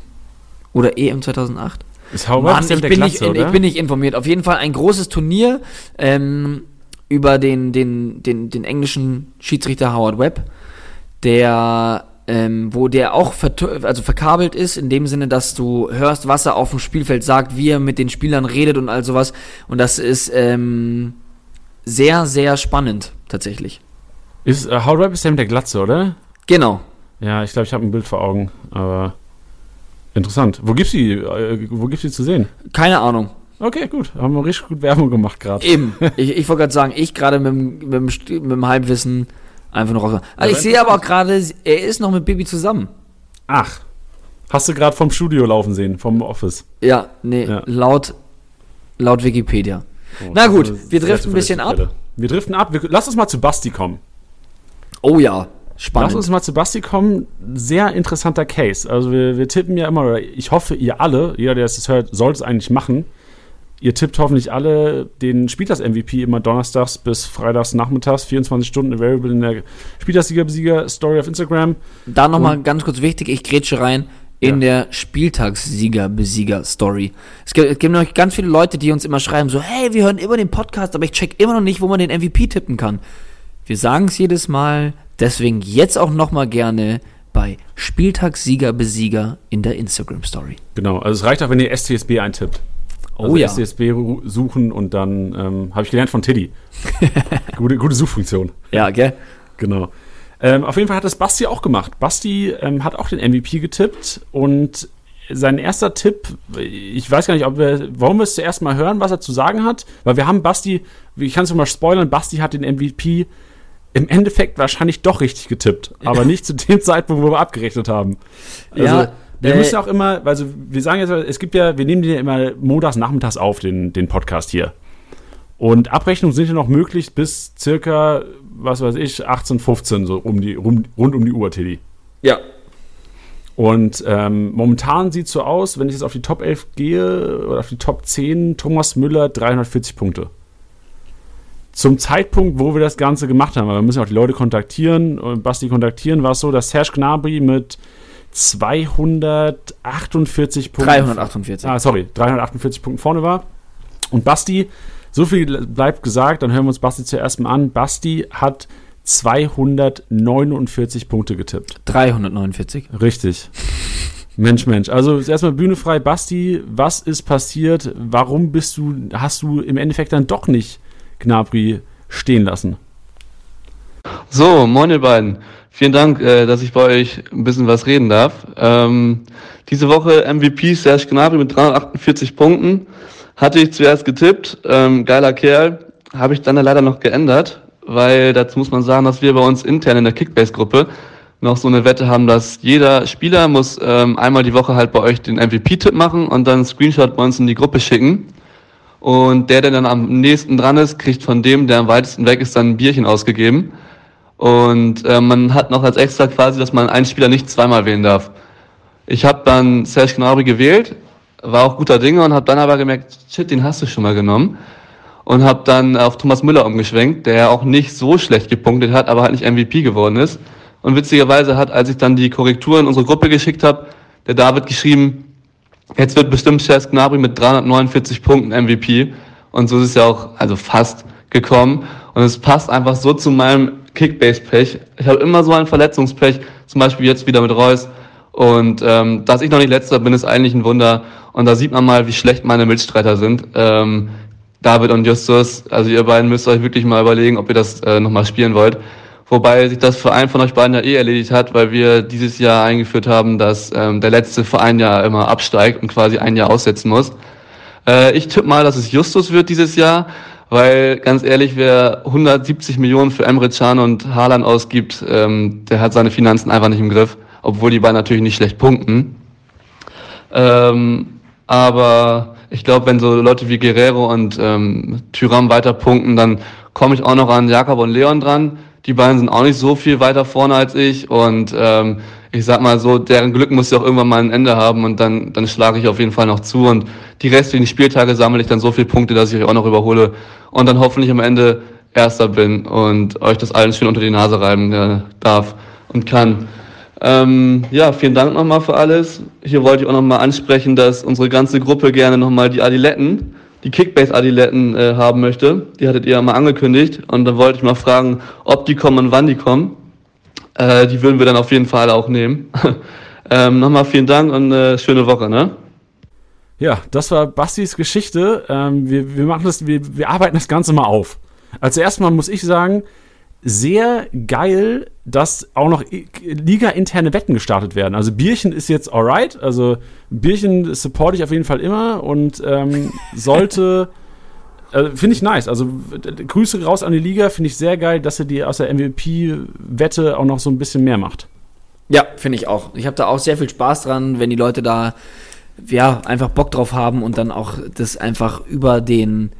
[SPEAKER 2] oder EM 2008.
[SPEAKER 1] Ist Howard
[SPEAKER 2] Mann, ich, bin
[SPEAKER 1] Glatze,
[SPEAKER 2] nicht,
[SPEAKER 1] oder?
[SPEAKER 2] ich bin nicht informiert. Auf jeden Fall ein großes Turnier ähm, über den, den, den, den englischen Schiedsrichter Howard Webb, der, ähm, wo der auch also verkabelt ist, in dem Sinne, dass du hörst, was er auf dem Spielfeld sagt, wie er mit den Spielern redet und all sowas. Und das ist ähm, sehr, sehr spannend, tatsächlich.
[SPEAKER 1] ist, äh, Webb ist der mit der Glatze, oder?
[SPEAKER 2] Genau.
[SPEAKER 1] Ja, ich glaube, ich habe ein Bild vor Augen, aber interessant. Wo gibt's die, äh, wo gibt's die zu sehen?
[SPEAKER 2] Keine Ahnung.
[SPEAKER 1] Okay, gut. Haben wir richtig gut Werbung gemacht gerade.
[SPEAKER 2] Eben. Ich, ich wollte gerade sagen, ich gerade mit, mit, mit dem Halbwissen einfach noch raus. Also ich sehe aber auch gerade, er ist noch mit Bibi zusammen.
[SPEAKER 1] Ach. Hast du gerade vom Studio laufen sehen, vom Office?
[SPEAKER 2] Ja, nee,
[SPEAKER 1] Ja.
[SPEAKER 2] laut laut Wikipedia.
[SPEAKER 1] Oh,
[SPEAKER 2] Na gut, wir driften ein bisschen
[SPEAKER 1] Quelle. Wir driften ab. Wir, lass uns mal zu Basti kommen.
[SPEAKER 2] Oh ja. Spannend.
[SPEAKER 1] Lass uns mal zu Basti kommen. Sehr interessanter Case. Also wir, wir tippen ja immer, oder ich hoffe, ihr alle, jeder, der es hört, soll es eigentlich machen. Ihr tippt hoffentlich alle den Spieltags-MVP immer donnerstags bis freitags nachmittags, 24 Stunden available in der Spieltagssieger-Besieger-Story auf Instagram.
[SPEAKER 2] Da nochmal ganz kurz wichtig, ich grätsche rein in der Spieltagssieger-Besieger-Story. Es gibt, es gibt noch ganz viele Leute, die uns immer schreiben, so, hey, wir hören immer den Podcast, aber ich check immer noch nicht, wo man den MVP tippen kann. Wir sagen es jedes Mal, deswegen jetzt auch nochmal gerne bei Spieltagssieger-Besieger in der Instagram-Story.
[SPEAKER 1] Genau, also es reicht auch, wenn ihr STSB eintippt. Also
[SPEAKER 2] Oh ja.
[SPEAKER 1] STSB ru- suchen und dann ähm, habe ich gelernt von Tiddy. gute, gute Suchfunktion.
[SPEAKER 2] Ja, gell?
[SPEAKER 1] Genau. Ähm, auf jeden Fall hat das Basti auch gemacht. Basti ähm, hat auch den MVP getippt und sein erster Tipp, ich weiß gar nicht, ob wir, wollen wir es zuerst mal hören, was er zu sagen hat? Weil wir haben Basti, ich kann es mal spoilern, Basti hat den MVP im Endeffekt wahrscheinlich doch richtig getippt, aber nicht zu dem Zeitpunkt, wo wir abgerechnet haben. Also,
[SPEAKER 2] Ja,
[SPEAKER 1] wir
[SPEAKER 2] äh,
[SPEAKER 1] müssen auch immer, also wir sagen jetzt, es gibt ja, wir nehmen den ja immer montags nachmittags auf, den, den Podcast hier. Und Abrechnungen sind ja noch möglich bis circa, was weiß ich, 18, 15, so um die, rum, rund um die Uhr, Teddy.
[SPEAKER 2] Ja.
[SPEAKER 1] Und ähm, momentan sieht es so aus, wenn ich jetzt auf die Top 11 gehe oder auf die Top 10, Thomas Müller 340 Punkte. Zum Zeitpunkt, wo wir das Ganze gemacht haben, weil wir müssen auch die Leute kontaktieren und Basti kontaktieren, war es so, dass Serge Gnabry mit 248 Punkten
[SPEAKER 2] 348.
[SPEAKER 1] Ah, sorry, 348 Punkten vorne war. Und Basti, so viel bleibt gesagt, dann hören wir uns Basti zuerst mal an. Basti hat 249 Punkte getippt.
[SPEAKER 2] 349.
[SPEAKER 1] Richtig. Mensch, Mensch. Also erstmal Bühne frei. Basti, was ist passiert? Warum bist du, hast du im Endeffekt dann doch nicht Gnabry stehen lassen?
[SPEAKER 4] So, moin ihr beiden. Vielen Dank, äh, dass ich bei euch ein bisschen was reden darf. Ähm, diese Woche MVP Serge Gnabry mit 348 Punkten. Hatte ich zuerst getippt. Ähm, geiler Kerl. Habe ich dann leider noch geändert, weil dazu muss man sagen, dass wir bei uns intern in der Kickbase-Gruppe noch so eine Wette haben, dass jeder Spieler muss ähm, einmal die Woche halt bei euch den MVP-Tipp machen und dann einen Screenshot bei uns in die Gruppe schicken. Und der, der dann am nächsten dran ist, kriegt von dem, der am weitesten weg ist, dann ein Bierchen ausgegeben. Und äh, man hat noch als extra quasi, dass man einen Spieler nicht zweimal wählen darf. Ich habe dann Serge Gnabry gewählt, war auch guter Dinge und habe dann aber gemerkt, shit, den hast du schon mal genommen. Und habe dann auf Thomas Müller umgeschwenkt, der auch nicht so schlecht gepunktet hat, aber halt nicht MVP geworden ist. Und witzigerweise hat, als ich dann die Korrektur in unsere Gruppe geschickt habe, der David geschrieben, Jetzt wird bestimmt Serge Gnabry mit 349 Punkten MVP. Und so ist es ja auch, also fast gekommen. Und es passt einfach so zu meinem Kickbase-Pech. Ich habe immer so ein Verletzungspech, zum Beispiel jetzt wieder mit Reus. Und ähm, dass ich noch nicht letzter bin, ist eigentlich ein Wunder. Und da sieht man mal, wie schlecht meine Mitstreiter sind. Ähm, David und Justus, also ihr beiden müsst euch wirklich mal überlegen, ob ihr das äh, nochmal spielen wollt. Wobei sich das für einen von euch beiden ja eh erledigt hat, weil wir dieses Jahr eingeführt haben, dass ähm, der letzte Verein ja immer absteigt und quasi ein Jahr aussetzen muss. Äh, ich tippe mal, dass es Justus wird dieses Jahr, weil ganz ehrlich, wer 170 Millionen für Emre Can und Haaland ausgibt, ähm, der hat seine Finanzen einfach nicht im Griff, obwohl die beiden natürlich nicht schlecht punkten. Ähm, aber ich glaube, wenn so Leute wie Guerrero und ähm, Tyram weiter punkten, dann komme ich auch noch an Jakob und Leon dran. Die beiden sind auch nicht so viel weiter vorne als ich und ähm, ich sag mal so, deren Glück muss ja auch irgendwann mal ein Ende haben und dann, dann schlage ich auf jeden Fall noch zu und die restlichen Spieltage sammle ich dann so viele Punkte, dass ich euch auch noch überhole und dann hoffentlich am Ende Erster bin und euch das allen schön unter die Nase reiben äh, darf und kann. Ähm, ja, vielen Dank nochmal für alles. Hier wollte ich auch nochmal ansprechen, dass unsere ganze Gruppe gerne nochmal die Adiletten, die Kickbase-Adiletten äh, haben möchte. Die hattet ihr ja mal angekündigt. Und da wollte ich mal fragen, ob die kommen und wann die kommen. Äh, die würden wir dann auf jeden Fall auch nehmen. ähm, nochmal vielen Dank und äh, schöne Woche, ne?
[SPEAKER 1] Ja, das war Bastis Geschichte. Ähm, wir, wir machen das, wir, wir arbeiten das Ganze mal auf. Also erstmal muss ich sagen, sehr geil, dass auch noch Liga-interne Wetten gestartet werden. Also Bierchen ist jetzt alright. Also Bierchen supporte ich auf jeden Fall immer und ähm, sollte. äh, finde ich nice. Also Grüße raus an die Liga. Finde ich sehr geil, dass ihr die aus der MVP-Wette auch noch so ein bisschen mehr macht.
[SPEAKER 2] Ja, finde ich auch. Ich habe da auch sehr viel Spaß dran, wenn die Leute da ja einfach Bock drauf haben und dann auch das einfach über den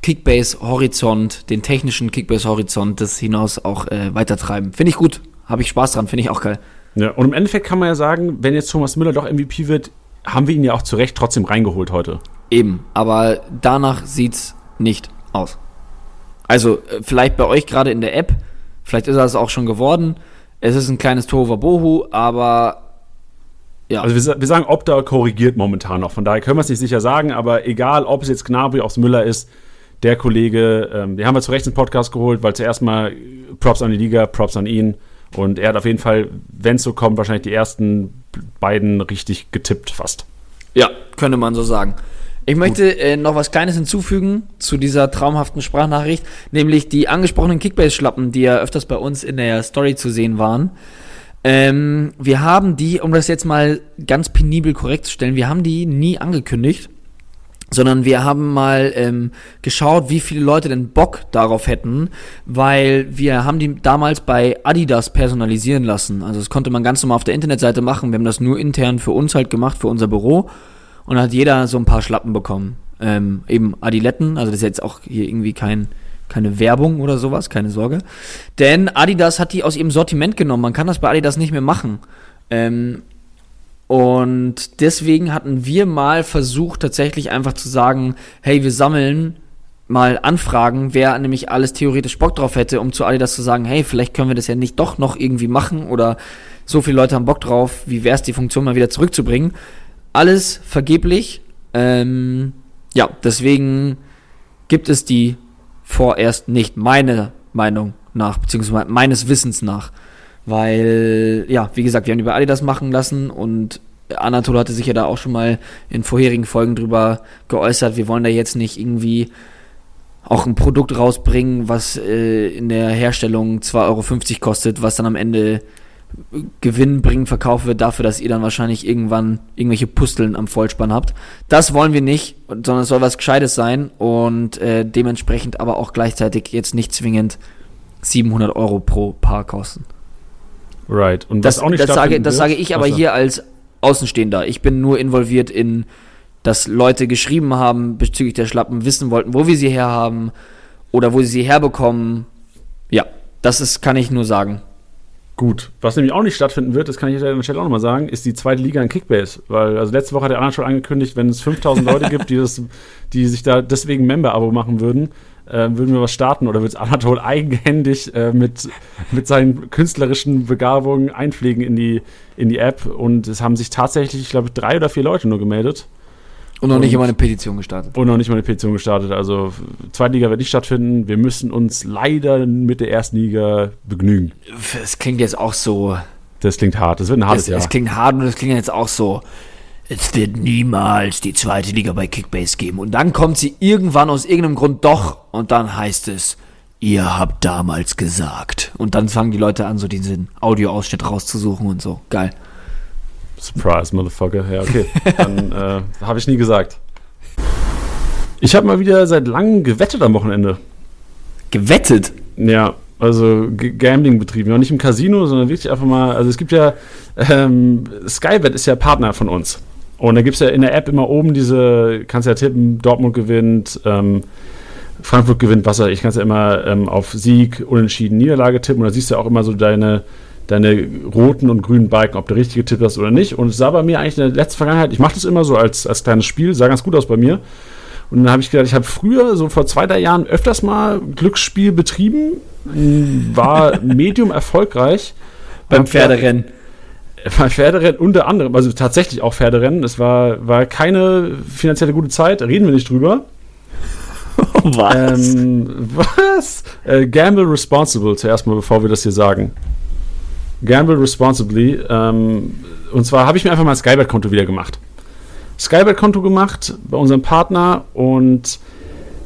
[SPEAKER 2] Kickbase-Horizont, den technischen Kickbase-Horizont das hinaus auch äh, weitertreiben. Finde ich gut. habe ich Spaß dran, finde ich auch geil.
[SPEAKER 1] Ja, und im Endeffekt kann man ja sagen, wenn jetzt Thomas Müller doch MVP wird, haben wir ihn ja auch zu Recht trotzdem reingeholt heute.
[SPEAKER 2] Eben, aber danach sieht's nicht aus. Also, äh, vielleicht bei euch gerade in der App, vielleicht ist es auch schon geworden. Es ist ein kleines Tohuwabohu, aber ja.
[SPEAKER 1] Also wir, wir sagen, Opta korrigiert momentan noch. Von daher können wir es nicht sicher sagen, aber egal, ob es jetzt Gnabry, ob es Müller ist, der Kollege, ähm, den haben wir zu Recht ins Podcast geholt, weil zuerst mal Props an die Liga, Props an ihn. Und er hat auf jeden Fall, wenn es so kommt, wahrscheinlich die ersten beiden richtig getippt fast.
[SPEAKER 2] Ja, könnte man so sagen. Ich möchte äh, noch was Kleines hinzufügen zu dieser traumhaften Sprachnachricht, nämlich die angesprochenen Kickbase-Schlappen, die ja öfters bei uns in der Story zu sehen waren. Ähm, wir haben die, um das jetzt mal ganz penibel korrekt zu stellen, wir haben die nie angekündigt, sondern wir haben mal ähm, geschaut, wie viele Leute denn Bock darauf hätten, weil wir haben die damals bei Adidas personalisieren lassen. Also das konnte man ganz normal auf der Internetseite machen. Wir haben das nur intern für uns halt gemacht, für unser Büro. Und hat jeder so ein paar Schlappen bekommen. Ähm, eben Adiletten, also das ist jetzt auch hier irgendwie kein, keine Werbung oder sowas, keine Sorge. Denn Adidas hat die aus ihrem Sortiment genommen. Man kann das bei Adidas nicht mehr machen. Ähm, und deswegen hatten wir mal versucht, tatsächlich einfach zu sagen, hey, wir sammeln mal Anfragen, wer nämlich alles theoretisch Bock drauf hätte, um zu Adidas zu sagen, hey, vielleicht können wir das ja nicht doch noch irgendwie machen oder so viele Leute haben Bock drauf, wie wäre es, die Funktion mal wieder zurückzubringen. Alles vergeblich. Ähm, ja, deswegen gibt es die vorerst nicht, meiner Meinung nach, beziehungsweise meines Wissens nach. Weil, ja, wie gesagt, wir haben bei Adidas machen lassen und Anatol hatte sich ja da auch schon mal in vorherigen Folgen drüber geäußert. Wir wollen da jetzt nicht irgendwie auch ein Produkt rausbringen, was äh, in der Herstellung 2,50 Euro kostet, was dann am Ende Gewinn bringen verkauft wird dafür, dass ihr dann wahrscheinlich irgendwann irgendwelche Pusteln am Vollspann habt. Das wollen wir nicht, sondern es soll was Gescheites sein und äh, dementsprechend aber auch gleichzeitig jetzt nicht zwingend 700 Euro pro Paar kosten.
[SPEAKER 1] Right. Und
[SPEAKER 2] Das,
[SPEAKER 1] auch nicht
[SPEAKER 2] das, sage, das sage ich aber
[SPEAKER 1] Achso.
[SPEAKER 2] hier als Außenstehender. Ich bin nur involviert in, dass Leute geschrieben haben bezüglich der Schlappen, wissen wollten, wo wir sie herhaben oder wo sie sie herbekommen. Ja, das ist, kann ich nur sagen.
[SPEAKER 1] Gut. Was nämlich auch nicht stattfinden wird, das kann ich an der Stelle auch nochmal sagen, ist die zweite Liga in Kickbase. Weil, also letzte Woche hat der Anna schon angekündigt, wenn es 5000 Leute gibt, die, das, die sich da deswegen Member-Abo machen würden, äh, würden wir was starten oder wird Anatol eigenhändig äh, mit, mit seinen künstlerischen Begabungen einpflegen in die, in die App. Und es haben sich tatsächlich, ich glaube, drei oder vier Leute nur gemeldet.
[SPEAKER 2] Und noch nicht
[SPEAKER 1] Und-
[SPEAKER 2] immer eine Petition gestartet.
[SPEAKER 1] Und noch nicht mal eine Petition gestartet. Also, zweite Liga wird nicht stattfinden. Wir müssen uns leider mit der ersten Liga begnügen.
[SPEAKER 2] Es klingt jetzt auch so.
[SPEAKER 1] Das klingt hart. Das wird ein hartes
[SPEAKER 2] Es,
[SPEAKER 1] Jahr.
[SPEAKER 2] es klingt hart und es klingt jetzt auch so. Es wird niemals die zweite Liga bei Kickbase geben. Und dann kommt sie irgendwann aus irgendeinem Grund doch. Und dann heißt es, ihr habt damals gesagt. Und dann fangen die Leute an, so diesen Audioausschnitt rauszusuchen und so. Geil.
[SPEAKER 1] Surprise, Motherfucker. Ja, okay. Dann äh, habe ich nie gesagt. Ich habe mal wieder seit langem gewettet am Wochenende.
[SPEAKER 2] Gewettet.
[SPEAKER 1] Ja, also Gambling betrieben. Ja, nicht im Casino, sondern wirklich einfach mal. Also es gibt ja. Ähm, Skybet ist ja Partner von uns. Und da gibt es ja in der App immer oben diese, kannst ja tippen, Dortmund gewinnt, ähm, Frankfurt gewinnt, was weiß ich, kannst ja immer ähm, auf Sieg, Unentschieden, Niederlage tippen und da siehst du ja auch immer so deine, deine roten und grünen Balken, ob du richtig getippt hast oder nicht. Und es sah bei mir eigentlich in der letzten Vergangenheit, ich mache das immer so als, als kleines Spiel, sah ganz gut aus bei mir. Und dann habe ich gedacht, ich habe früher, so vor zwei, drei Jahren, öfters mal Glücksspiel betrieben, war medium erfolgreich.
[SPEAKER 2] Beim Pferderennen.
[SPEAKER 1] Bei Pferderennen unter anderem, also tatsächlich auch Pferderennen. Es war, war keine finanzielle gute Zeit, reden wir nicht drüber.
[SPEAKER 2] Was?
[SPEAKER 1] Ähm, was? Äh, gamble responsible zuerst mal, bevor wir das hier sagen. Gamble responsibly. Ähm, und zwar habe ich mir einfach mal ein Skybet-Konto wieder gemacht. Skybet-Konto gemacht bei unserem Partner und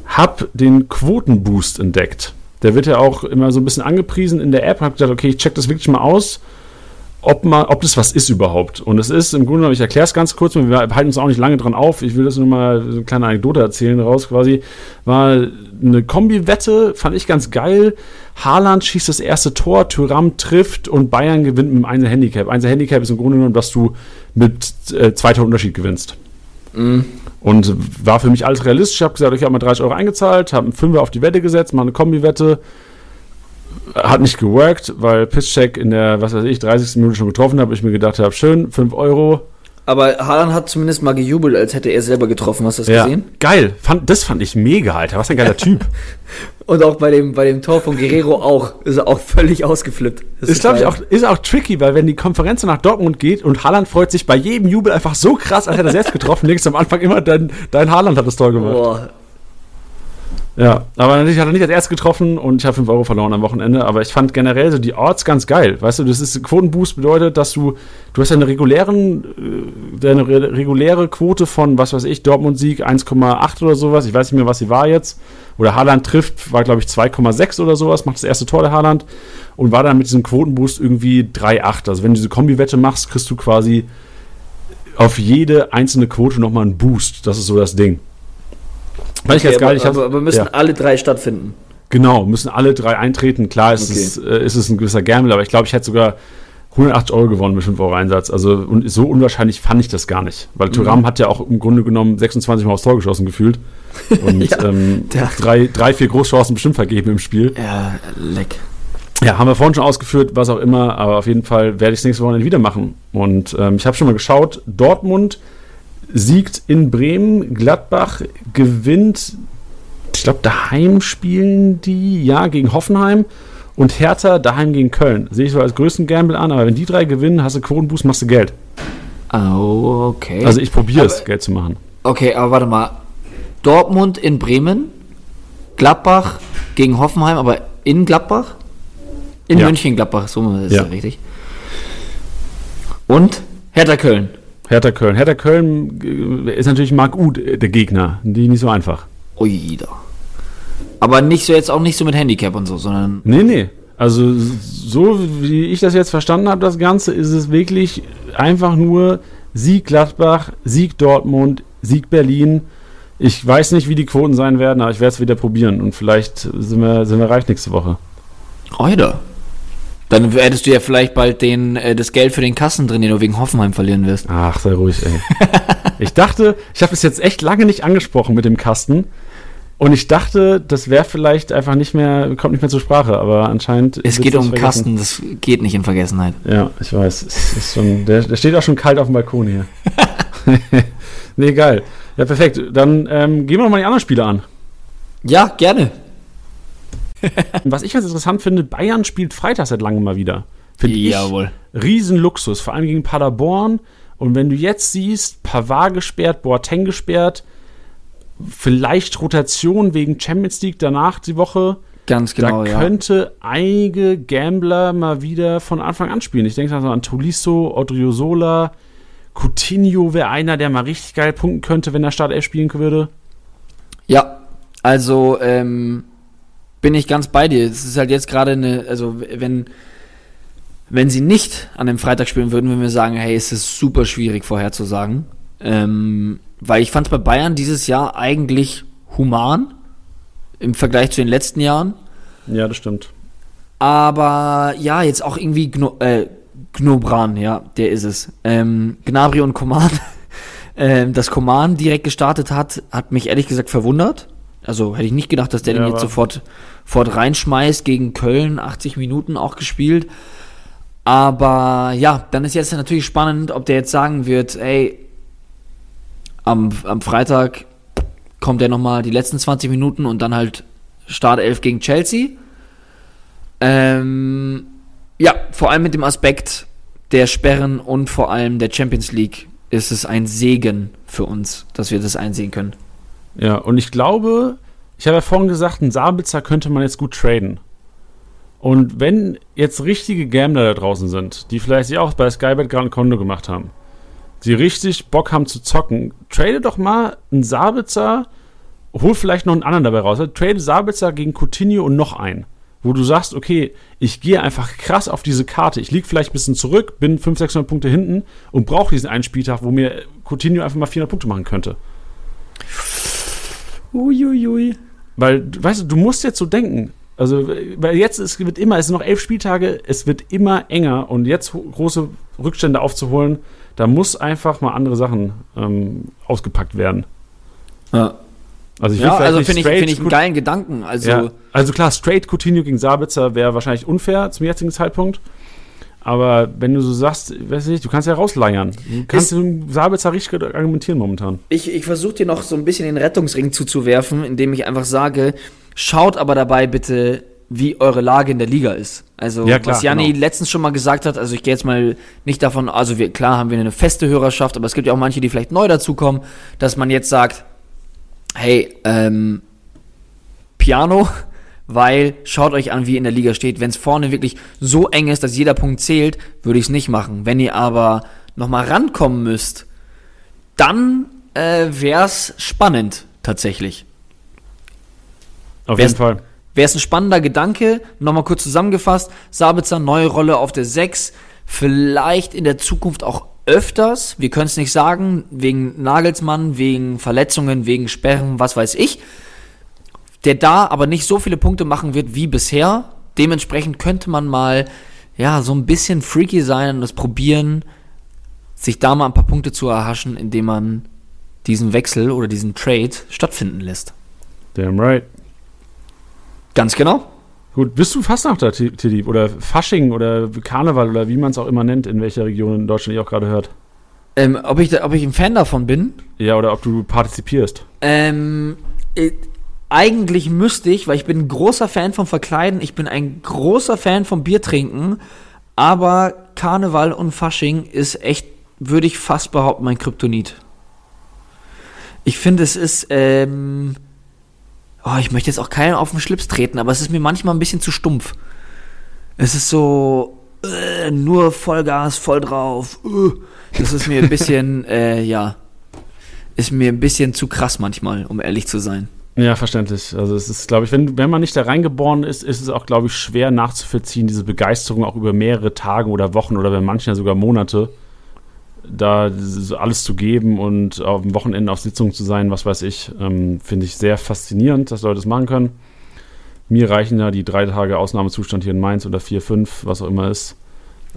[SPEAKER 1] habe den Quotenboost entdeckt. Der wird ja auch immer so ein bisschen angepriesen in der App. Habe gedacht, okay, ich check das wirklich mal aus, ob, mal, ob das was ist überhaupt. Und es ist im Grunde genommen, ich erkläre es ganz kurz, wir halten uns auch nicht lange dran auf. Ich will das nur mal so eine kleine Anekdote erzählen raus quasi. War eine Kombi-Wette, fand ich ganz geil. Haaland schießt das erste Tor, Thuram trifft und Bayern gewinnt mit einem Einzel-Handicap. Einzel-Handicap ist im Grunde genommen, dass du mit äh, zwei Unterschied gewinnst. Und war für mich alles realistisch. Ich habe gesagt, ich habe mal 30 Euro eingezahlt, habe einen Fünfer auf die Wette gesetzt, mal eine Kombi-Wette. Hat nicht geworkt, weil Pisscheck in der, was weiß ich, 30. Minute schon getroffen habe. Ich mir gedacht habe, schön, 5 Euro.
[SPEAKER 2] Aber Haaland hat zumindest mal gejubelt, als hätte er selber getroffen. Hast du das gesehen?
[SPEAKER 1] Geil. Fand, das fand ich mega, Alter. Was ein geiler Typ.
[SPEAKER 2] Und auch bei dem, bei dem Tor von Guerrero auch. Ist er auch völlig ausgeflippt. Das
[SPEAKER 1] ist, glaube ich, auch, ist auch tricky, weil wenn die Konferenz nach Dortmund geht und Haaland freut sich bei jedem Jubel einfach so krass, als hätte er selbst getroffen, links am Anfang immer dein, dein Haaland hat das Tor gemacht.
[SPEAKER 2] Boah.
[SPEAKER 1] Ja, aber natürlich hat er nicht als erstes getroffen und ich habe 5 Euro verloren am Wochenende. Aber ich fand generell so die Orts ganz geil. Weißt du, das ist Quotenboost bedeutet, dass du, du hast ja eine regulären, äh, deine re- reguläre Quote von, was weiß ich, Dortmund-Sieg 1,8 oder sowas. Ich weiß nicht mehr, was sie war jetzt. Oder Haaland trifft, war glaube ich 2,6 oder sowas, macht das erste Tor der Haaland und war dann mit diesem Quotenboost irgendwie 3,8. Also wenn du diese Kombi-Wette machst, kriegst du quasi auf jede einzelne Quote nochmal einen Boost. Das ist so das Ding. Ich
[SPEAKER 2] Okay,
[SPEAKER 1] ganz geil.
[SPEAKER 2] aber,
[SPEAKER 1] Ich hab's-
[SPEAKER 2] aber, aber müssen
[SPEAKER 1] ja.
[SPEAKER 2] alle drei stattfinden.
[SPEAKER 1] Genau, müssen alle drei eintreten. Klar ist,
[SPEAKER 2] Okay.
[SPEAKER 1] es, äh, ist es ein gewisser Gamble, aber ich glaube, ich hätte sogar 180 Euro gewonnen mit 5 Euro Einsatz. Also und so unwahrscheinlich fand ich das gar nicht. Weil Thuram hat ja auch im Grunde genommen 26 Mal aufs Tor geschossen gefühlt. Und
[SPEAKER 2] Ja,
[SPEAKER 1] ähm, drei, drei, vier Großchancen bestimmt vergeben im Spiel.
[SPEAKER 2] Ja, leck.
[SPEAKER 1] Ja, haben wir vorhin schon ausgeführt, was auch immer, aber auf jeden Fall werde ich es nächste Wochenende wieder machen. Und ähm, ich habe schon mal geschaut, Dortmund siegt in Bremen, Gladbach gewinnt, ich glaube, daheim spielen die, ja, gegen Hoffenheim und Hertha daheim gegen Köln. Sehe ich so als größten Gamble an, aber wenn die drei gewinnen, hast du Quotenboost, machst du Geld.
[SPEAKER 2] Oh, okay.
[SPEAKER 1] Also ich probiere es, Geld zu machen.
[SPEAKER 2] okay, aber warte mal. Dortmund in Bremen, Gladbach gegen Hoffenheim, aber in Gladbach? In
[SPEAKER 1] Ja.
[SPEAKER 2] Mönchengladbach, so ist
[SPEAKER 1] Ja.
[SPEAKER 2] ja richtig. Und Hertha Köln.
[SPEAKER 1] Hertha Köln. Hertha Köln äh, ist natürlich Marc Uth, äh, der Gegner. Die nicht so einfach.
[SPEAKER 2] Ui, da. Aber nicht so jetzt auch nicht so mit Handicap und so, sondern
[SPEAKER 1] Nee, nee. Also so wie ich das jetzt verstanden habe, das Ganze, ist es wirklich einfach nur Sieg Gladbach, Sieg Dortmund, Sieg Berlin. Ich weiß nicht, wie die Quoten sein werden, aber ich werde es wieder probieren und vielleicht sind wir, sind wir reich nächste Woche.
[SPEAKER 2] Oida. Dann hättest du ja vielleicht bald den, äh, das Geld für den Kassen drin, den du wegen Hoffenheim verlieren wirst.
[SPEAKER 1] Ach, sei ruhig, ey. ich dachte, ich habe es jetzt echt lange nicht angesprochen mit dem Kasten. Und ich dachte, das wäre vielleicht einfach nicht mehr, kommt nicht mehr zur Sprache, aber anscheinend.
[SPEAKER 2] Es geht um
[SPEAKER 1] vergessen.
[SPEAKER 2] Kasten, das geht nicht in Vergessenheit.
[SPEAKER 1] Ja, ich weiß. Schon, der, der steht auch schon kalt auf dem Balkon hier. nee, geil. Ja, perfekt. Dann ähm, gehen wir noch mal die anderen Spiele an.
[SPEAKER 2] Ja, gerne.
[SPEAKER 1] Was ich ganz interessant finde, Bayern spielt Freitag seit langem mal wieder. Finde ich
[SPEAKER 2] Jawohl.
[SPEAKER 1] Riesenluxus, vor allem gegen Paderborn. Und wenn du jetzt siehst, Pavard gesperrt, Boateng gesperrt, vielleicht Rotation wegen Champions League danach die Woche.
[SPEAKER 2] Ganz genau,
[SPEAKER 1] da
[SPEAKER 2] ja.
[SPEAKER 1] könnte einige Gambler mal wieder von Anfang an spielen. Ich denke also an Tolisso, Odriozola, Coutinho wäre einer, der mal richtig geil punkten könnte, wenn er Startelf spielen würde.
[SPEAKER 2] Ja, also ähm, bin ich ganz bei dir. Es ist halt jetzt gerade eine, also wenn, wenn sie nicht an dem Freitag spielen würden, würden wir sagen, hey, es ist super schwierig vorherzusagen. Ähm, weil ich fand es bei Bayern dieses Jahr eigentlich human im Vergleich zu den letzten Jahren.
[SPEAKER 1] Ja, das stimmt.
[SPEAKER 2] Aber ja, jetzt auch irgendwie Gno äh, Gnobran, ja, der ist es. Ähm, Gnabry und Coman. ähm, dass Coman direkt gestartet hat, hat mich ehrlich gesagt verwundert. Also hätte ich nicht gedacht, dass der
[SPEAKER 1] Ja,
[SPEAKER 2] den jetzt sofort, sofort reinschmeißt. Gegen Köln 80 Minuten auch gespielt. Aber ja, dann ist jetzt natürlich spannend, ob der jetzt sagen wird, ey, am, am Freitag kommt er nochmal die letzten 20 Minuten und dann halt Startelf gegen Chelsea. Ähm, ja, vor allem mit dem Aspekt der Sperren und vor allem der Champions League ist es ein Segen für uns, dass wir das einsehen können.
[SPEAKER 1] Ja, und ich glaube, ich habe ja vorhin gesagt, einen Sabitzer könnte man jetzt gut traden. Und wenn jetzt richtige Gambler da draußen sind, die vielleicht sich auch bei Skybet gerade ein Konto gemacht haben, die richtig Bock haben zu zocken, trade doch mal einen Sabitzer, hol vielleicht noch einen anderen dabei raus. Trade Sabitzer gegen Coutinho und noch einen. Wo du sagst, okay, ich gehe einfach krass auf diese Karte. Ich liege vielleicht ein bisschen zurück, bin 500, 600 Punkte hinten und brauche diesen einen Spieltag, wo mir Coutinho einfach mal 400 Punkte machen könnte.
[SPEAKER 2] Uiuiui.
[SPEAKER 1] Weil, weißt du, du musst jetzt so denken. Also, weil jetzt es wird immer, es sind noch elf Spieltage, es wird immer enger und jetzt große Rückstände aufzuholen, da muss einfach mal andere Sachen ähm, ausgepackt werden.
[SPEAKER 2] Ja.
[SPEAKER 1] Also ich
[SPEAKER 2] Ja, also finde ich, find ich einen geilen Gedanken. Also,
[SPEAKER 1] ja, also klar, straight Coutinho gegen Sabitzer wäre wahrscheinlich unfair zum jetzigen Zeitpunkt. Aber wenn du so sagst, weiß ich nicht, du kannst ja rausleiern. Du kannst du Sabitzer richtig argumentieren momentan.
[SPEAKER 2] ich, ich versuche dir noch so ein bisschen den Rettungsring zuzuwerfen, indem ich einfach sage, schaut aber dabei bitte, wie eure Lage in der Liga ist. Also,
[SPEAKER 1] Ja, klar,
[SPEAKER 2] was Janni
[SPEAKER 1] genau.
[SPEAKER 2] letztens schon mal gesagt hat, also ich gehe jetzt mal nicht davon, also wir, klar haben wir eine feste Hörerschaft, aber es gibt ja auch manche, die vielleicht neu dazukommen, dass man jetzt sagt, hey, ähm, Piano, weil schaut euch an, wie ihr in der Liga steht. Wenn es vorne wirklich so eng ist, dass jeder Punkt zählt, würde ich es nicht machen. Wenn ihr aber nochmal rankommen müsst, dann äh, wäre es spannend, tatsächlich.
[SPEAKER 1] Auf
[SPEAKER 2] Wer
[SPEAKER 1] jeden Fall.
[SPEAKER 2] Wäre es ein spannender Gedanke, nochmal kurz zusammengefasst, Sabitzer, neue Rolle auf der 6, vielleicht in der Zukunft auch öfters, wir können es nicht sagen, wegen Nagelsmann, wegen Verletzungen, wegen Sperren, was weiß ich, der da aber nicht so viele Punkte machen wird wie bisher. Dementsprechend könnte man mal, ja, so ein bisschen freaky sein und das probieren, sich da mal ein paar Punkte zu erhaschen, indem man diesen Wechsel oder diesen Trade stattfinden lässt.
[SPEAKER 1] Damn right.
[SPEAKER 2] Ganz genau.
[SPEAKER 1] Gut, bist du Fastnachter, Ti- Tiddy? Oder Fasching oder Karneval oder wie man es auch immer nennt, in welcher Region in Deutschland ihr auch gerade hört?
[SPEAKER 2] Ähm, ob, ich, da- ob ich ein Fan davon bin?
[SPEAKER 1] Ja, oder ob du partizipierst.
[SPEAKER 2] Ähm, äh, eigentlich müsste ich, weil ich bin ein großer Fan vom Verkleiden, ich bin ein großer Fan vom Biertrinken, aber Karneval und Fasching ist echt, würde ich fast behaupten, mein Kryptonit. Ich finde, es ist, ähm, oh, ich möchte jetzt auch keinen auf den Schlips treten, aber es ist mir manchmal ein bisschen zu stumpf. Es ist so, äh, nur Vollgas, voll drauf. Äh, das ist mir ein bisschen, äh, ja, ist mir ein bisschen zu krass manchmal, um ehrlich zu sein.
[SPEAKER 1] Ja, verständlich. Also es ist, glaube ich, wenn, wenn man nicht da reingeboren ist, ist es auch, glaube ich, schwer nachzuvollziehen, diese Begeisterung auch über mehrere Tage oder Wochen oder bei manchen ja sogar Monate, da alles zu geben und auf dem Wochenende auf Sitzungen zu sein, was weiß ich, ähm, finde ich sehr faszinierend, dass Leute das machen können. Mir reichen ja die drei Tage Ausnahmezustand hier in Mainz oder vier, fünf, was auch immer ist.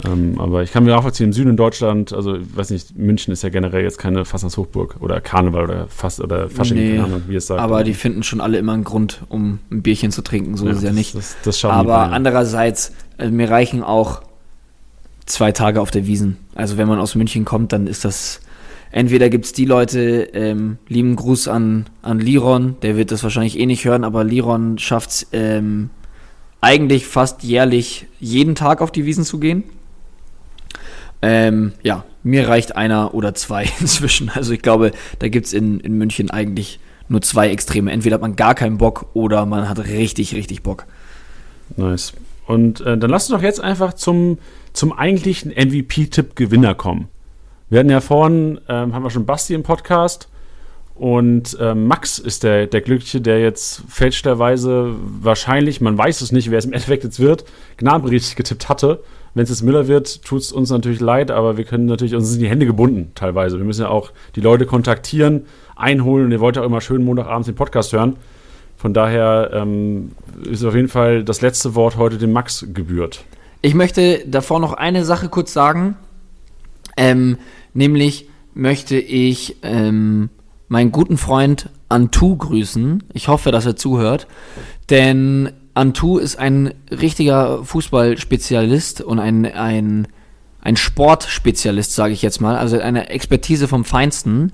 [SPEAKER 1] Ähm, aber ich kann mir nachvollziehen, im Süden in Deutschland, also ich weiß nicht, München ist ja generell jetzt keine Fastnachtshochburg oder Karneval oder Fast oder Fasching,
[SPEAKER 2] Nee,
[SPEAKER 1] keine Ahnung, wie es sagt.
[SPEAKER 2] Aber die finden schon alle immer einen Grund, um ein Bierchen zu trinken, so ist es ja nicht.
[SPEAKER 1] Das, das
[SPEAKER 2] Aber
[SPEAKER 1] Bayern.
[SPEAKER 2] andererseits, äh, mir reichen auch zwei Tage auf der Wiesen. Also wenn man aus München kommt, dann ist das. Entweder gibt es die Leute, ähm, lieben Gruß an, an Liron, der wird das wahrscheinlich eh nicht hören, aber Liron schafft es ähm, eigentlich fast jährlich jeden Tag auf die Wiesen zu gehen. Ähm, ja, mir reicht einer oder zwei inzwischen. Also ich glaube, da gibt es in, in München eigentlich nur zwei Extreme. Entweder hat man gar keinen Bock oder man hat richtig, richtig Bock.
[SPEAKER 1] Nice. Und äh, dann lass uns doch jetzt einfach zum, zum eigentlichen MVP-Tipp-Gewinner kommen. Wir hatten ja vorhin, ähm, haben wir schon Basti im Podcast und ähm, Max ist der, der Glückliche, der jetzt fälschlicherweise wahrscheinlich, man weiß es nicht, wer es im Endeffekt jetzt wird, Gnabry richtig getippt hatte. Wenn es jetzt Müller wird, tut es uns natürlich leid, aber wir können natürlich, uns sind die Hände gebunden teilweise. Wir müssen ja auch die Leute kontaktieren, einholen und ihr wollt ja auch immer schön Montagabends den Podcast hören. Von daher ähm, ist auf jeden Fall das letzte Wort heute dem Max gebührt.
[SPEAKER 2] Ich möchte davor noch eine Sache kurz sagen. Ähm, nämlich möchte ich ähm, meinen guten Freund Antu grüßen. Ich hoffe, dass er zuhört. Denn Antu ist ein richtiger Fußballspezialist und ein, ein, ein Sportspezialist, sage ich jetzt mal. Also eine Expertise vom Feinsten.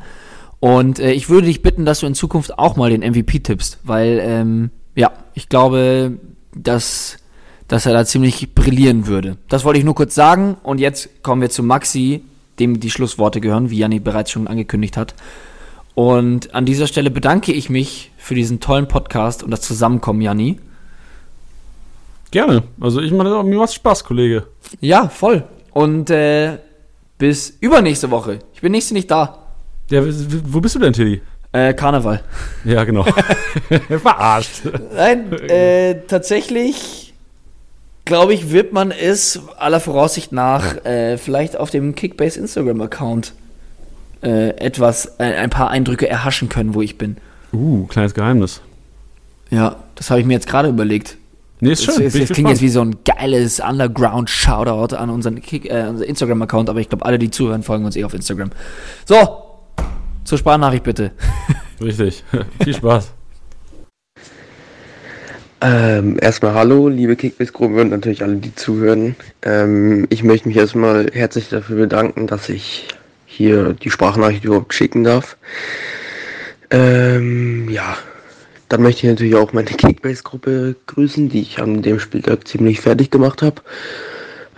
[SPEAKER 2] Und äh, ich würde dich bitten, dass du in Zukunft auch mal den MVP tippst, weil ähm, ja, ich glaube, dass, dass er da ziemlich brillieren würde. Das wollte ich nur kurz sagen und jetzt kommen wir zu Maxi, dem die Schlussworte gehören, wie Janni bereits schon angekündigt hat. Und an dieser Stelle bedanke ich mich für diesen tollen Podcast und das Zusammenkommen, Janni.
[SPEAKER 1] Gerne. Also ich meine, mir macht Spaß, Kollege.
[SPEAKER 2] Ja, voll. Und äh, bis übernächste Woche. Ich bin nächste nicht da.
[SPEAKER 1] Ja, wo bist du denn, Tilly?
[SPEAKER 2] Äh, Karneval.
[SPEAKER 1] Ja, genau. Verarscht.
[SPEAKER 2] Nein, äh, tatsächlich glaube ich, wird man es aller Voraussicht nach äh, vielleicht auf dem Kickbase Instagram-Account äh, etwas, äh, ein paar Eindrücke erhaschen können, wo ich bin.
[SPEAKER 1] Uh, kleines Geheimnis.
[SPEAKER 2] Ja, das habe ich mir jetzt gerade überlegt.
[SPEAKER 1] Nee, ist schön. Bin ich
[SPEAKER 2] das klingt jetzt wie so ein geiles Underground-Shoutout an unseren Kick, äh, unser Instagram-Account, aber ich glaube, alle, die zuhören, folgen uns eh auf Instagram. So, zur Sprachnachricht bitte.
[SPEAKER 1] Richtig. Viel Spaß.
[SPEAKER 5] Ähm, erstmal hallo, liebe Kickbase-Gruppe und natürlich alle, die zuhören. Ähm, ich möchte mich erstmal herzlich dafür bedanken, dass ich hier die Sprachnachricht überhaupt schicken darf. Ähm, ja, dann möchte ich natürlich auch meine Kickbase-Gruppe grüßen, die ich an dem Spieltag ziemlich fertig gemacht habe,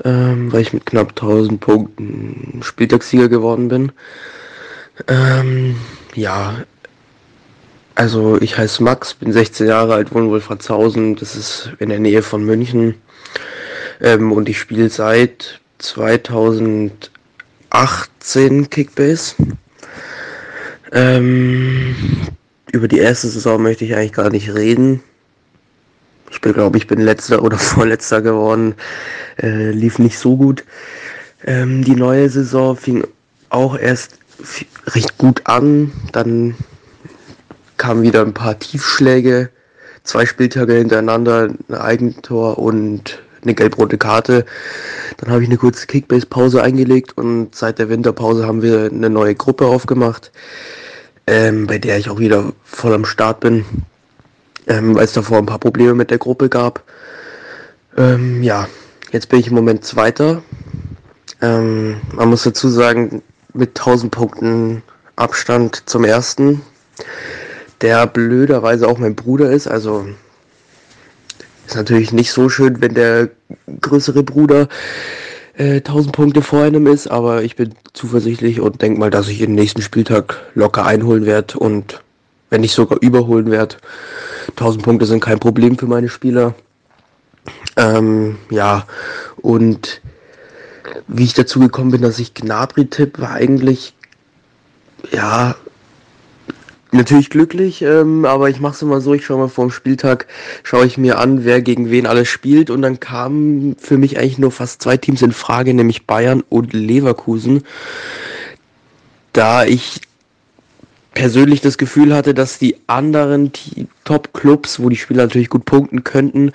[SPEAKER 5] ähm, weil ich mit knapp 1000 Punkten Spieltagssieger geworden bin. Ähm, ja, also ich heiße Max, bin 16 Jahre alt, wohne wohl Franzhausen, das ist in der Nähe von München. Ähm, und ich spiele seit 2018 Kickbase. Ähm, über die erste Saison möchte ich eigentlich gar nicht reden. Ich glaube ich, bin letzter oder vorletzter geworden. Äh, lief nicht so gut. Ähm, die neue Saison fing auch erst recht gut an. Dann kamen wieder ein paar Tiefschläge, zwei Spieltage hintereinander, ein Eigentor und eine gelb-rote Karte. Dann habe ich eine kurze Kickbase-Pause eingelegt und seit der Winterpause haben wir eine neue Gruppe aufgemacht, ähm, bei der ich auch wieder voll am Start bin, ähm, weil es davor ein paar Probleme mit der Gruppe gab. Ähm, ja, jetzt bin ich im Moment Zweiter. Ähm, man muss dazu sagen, mit 1000 Punkten Abstand zum ersten der blöderweise auch mein Bruder ist. Also ist natürlich nicht so schön, wenn der größere Bruder äh, 1000 Punkte vor einem ist, aber ich bin zuversichtlich und denke mal, dass ich den nächsten Spieltag locker einholen werde und wenn nicht sogar überholen werde. 1000 Punkte sind kein Problem für meine Spieler. Ähm, ja, und wie ich dazu gekommen bin, dass ich Gnabry tipp, war eigentlich ja natürlich glücklich, ähm, aber ich mache es immer so, ich schaue mal vor dem Spieltag, schaue ich mir an, wer gegen wen alles spielt und dann kamen für mich eigentlich nur fast zwei Teams in Frage, nämlich Bayern und Leverkusen. Da ich persönlich das Gefühl hatte, dass die anderen Top-Clubs, wo die Spieler natürlich gut punkten könnten,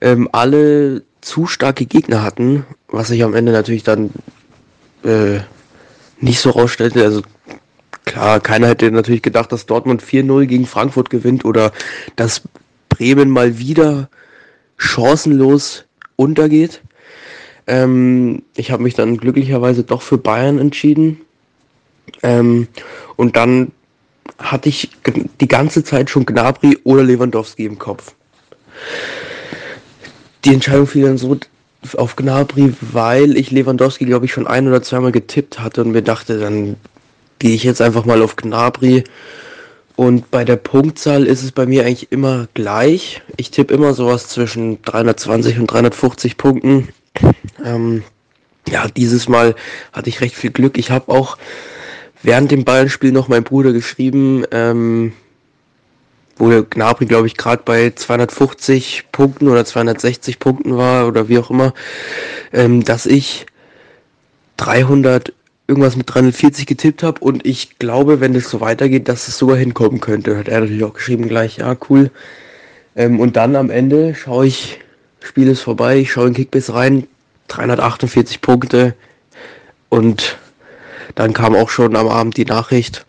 [SPEAKER 5] ähm, alle zu starke Gegner hatten, was sich am Ende natürlich dann äh, nicht so rausstellte. Also Klar, keiner hätte natürlich gedacht, dass Dortmund 4-0 gegen Frankfurt gewinnt oder dass Bremen mal wieder chancenlos untergeht. Ähm, ich habe mich dann glücklicherweise doch für Bayern entschieden. Ähm, und dann hatte ich die ganze Zeit schon Gnabry oder Lewandowski im Kopf. Die Entscheidung fiel dann so auf Gnabry, weil ich Lewandowski, glaube ich, schon ein oder zweimal getippt hatte und mir dachte, dann gehe ich jetzt einfach mal auf Gnabry. Und bei der Punktzahl ist es bei mir eigentlich immer gleich. Ich tippe immer sowas zwischen 320 und 350 Punkten. Ähm, ja, dieses Mal hatte ich recht viel Glück. Ich habe auch während dem Bayern-Spiel noch meinem Bruder geschrieben, ähm, wo Gnabry, glaube ich, gerade bei 250 Punkten oder 260 Punkten war oder wie auch immer, ähm, dass ich 300 irgendwas mit 340 getippt habe und ich glaube, wenn das so weitergeht, dass es sogar hinkommen könnte. Hat er natürlich auch geschrieben gleich, ja, cool. Ähm, und dann am Ende schaue ich, Spiel ist vorbei, ich schaue in Kickbase rein, 348 Punkte und dann kam auch schon am Abend die Nachricht.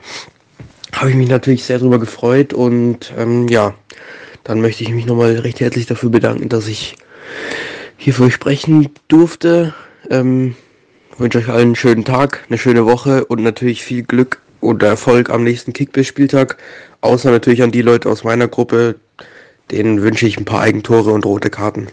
[SPEAKER 5] Habe ich mich natürlich sehr darüber gefreut und ähm, ja, dann möchte ich mich nochmal recht herzlich dafür bedanken, dass ich hier für euch sprechen durfte. Ähm, ich wünsche euch allen einen schönen Tag, eine schöne Woche und natürlich viel Glück und Erfolg am nächsten Kickbase-Spieltag. Außer natürlich an die Leute aus meiner Gruppe, denen wünsche ich ein paar Eigentore und rote Karten.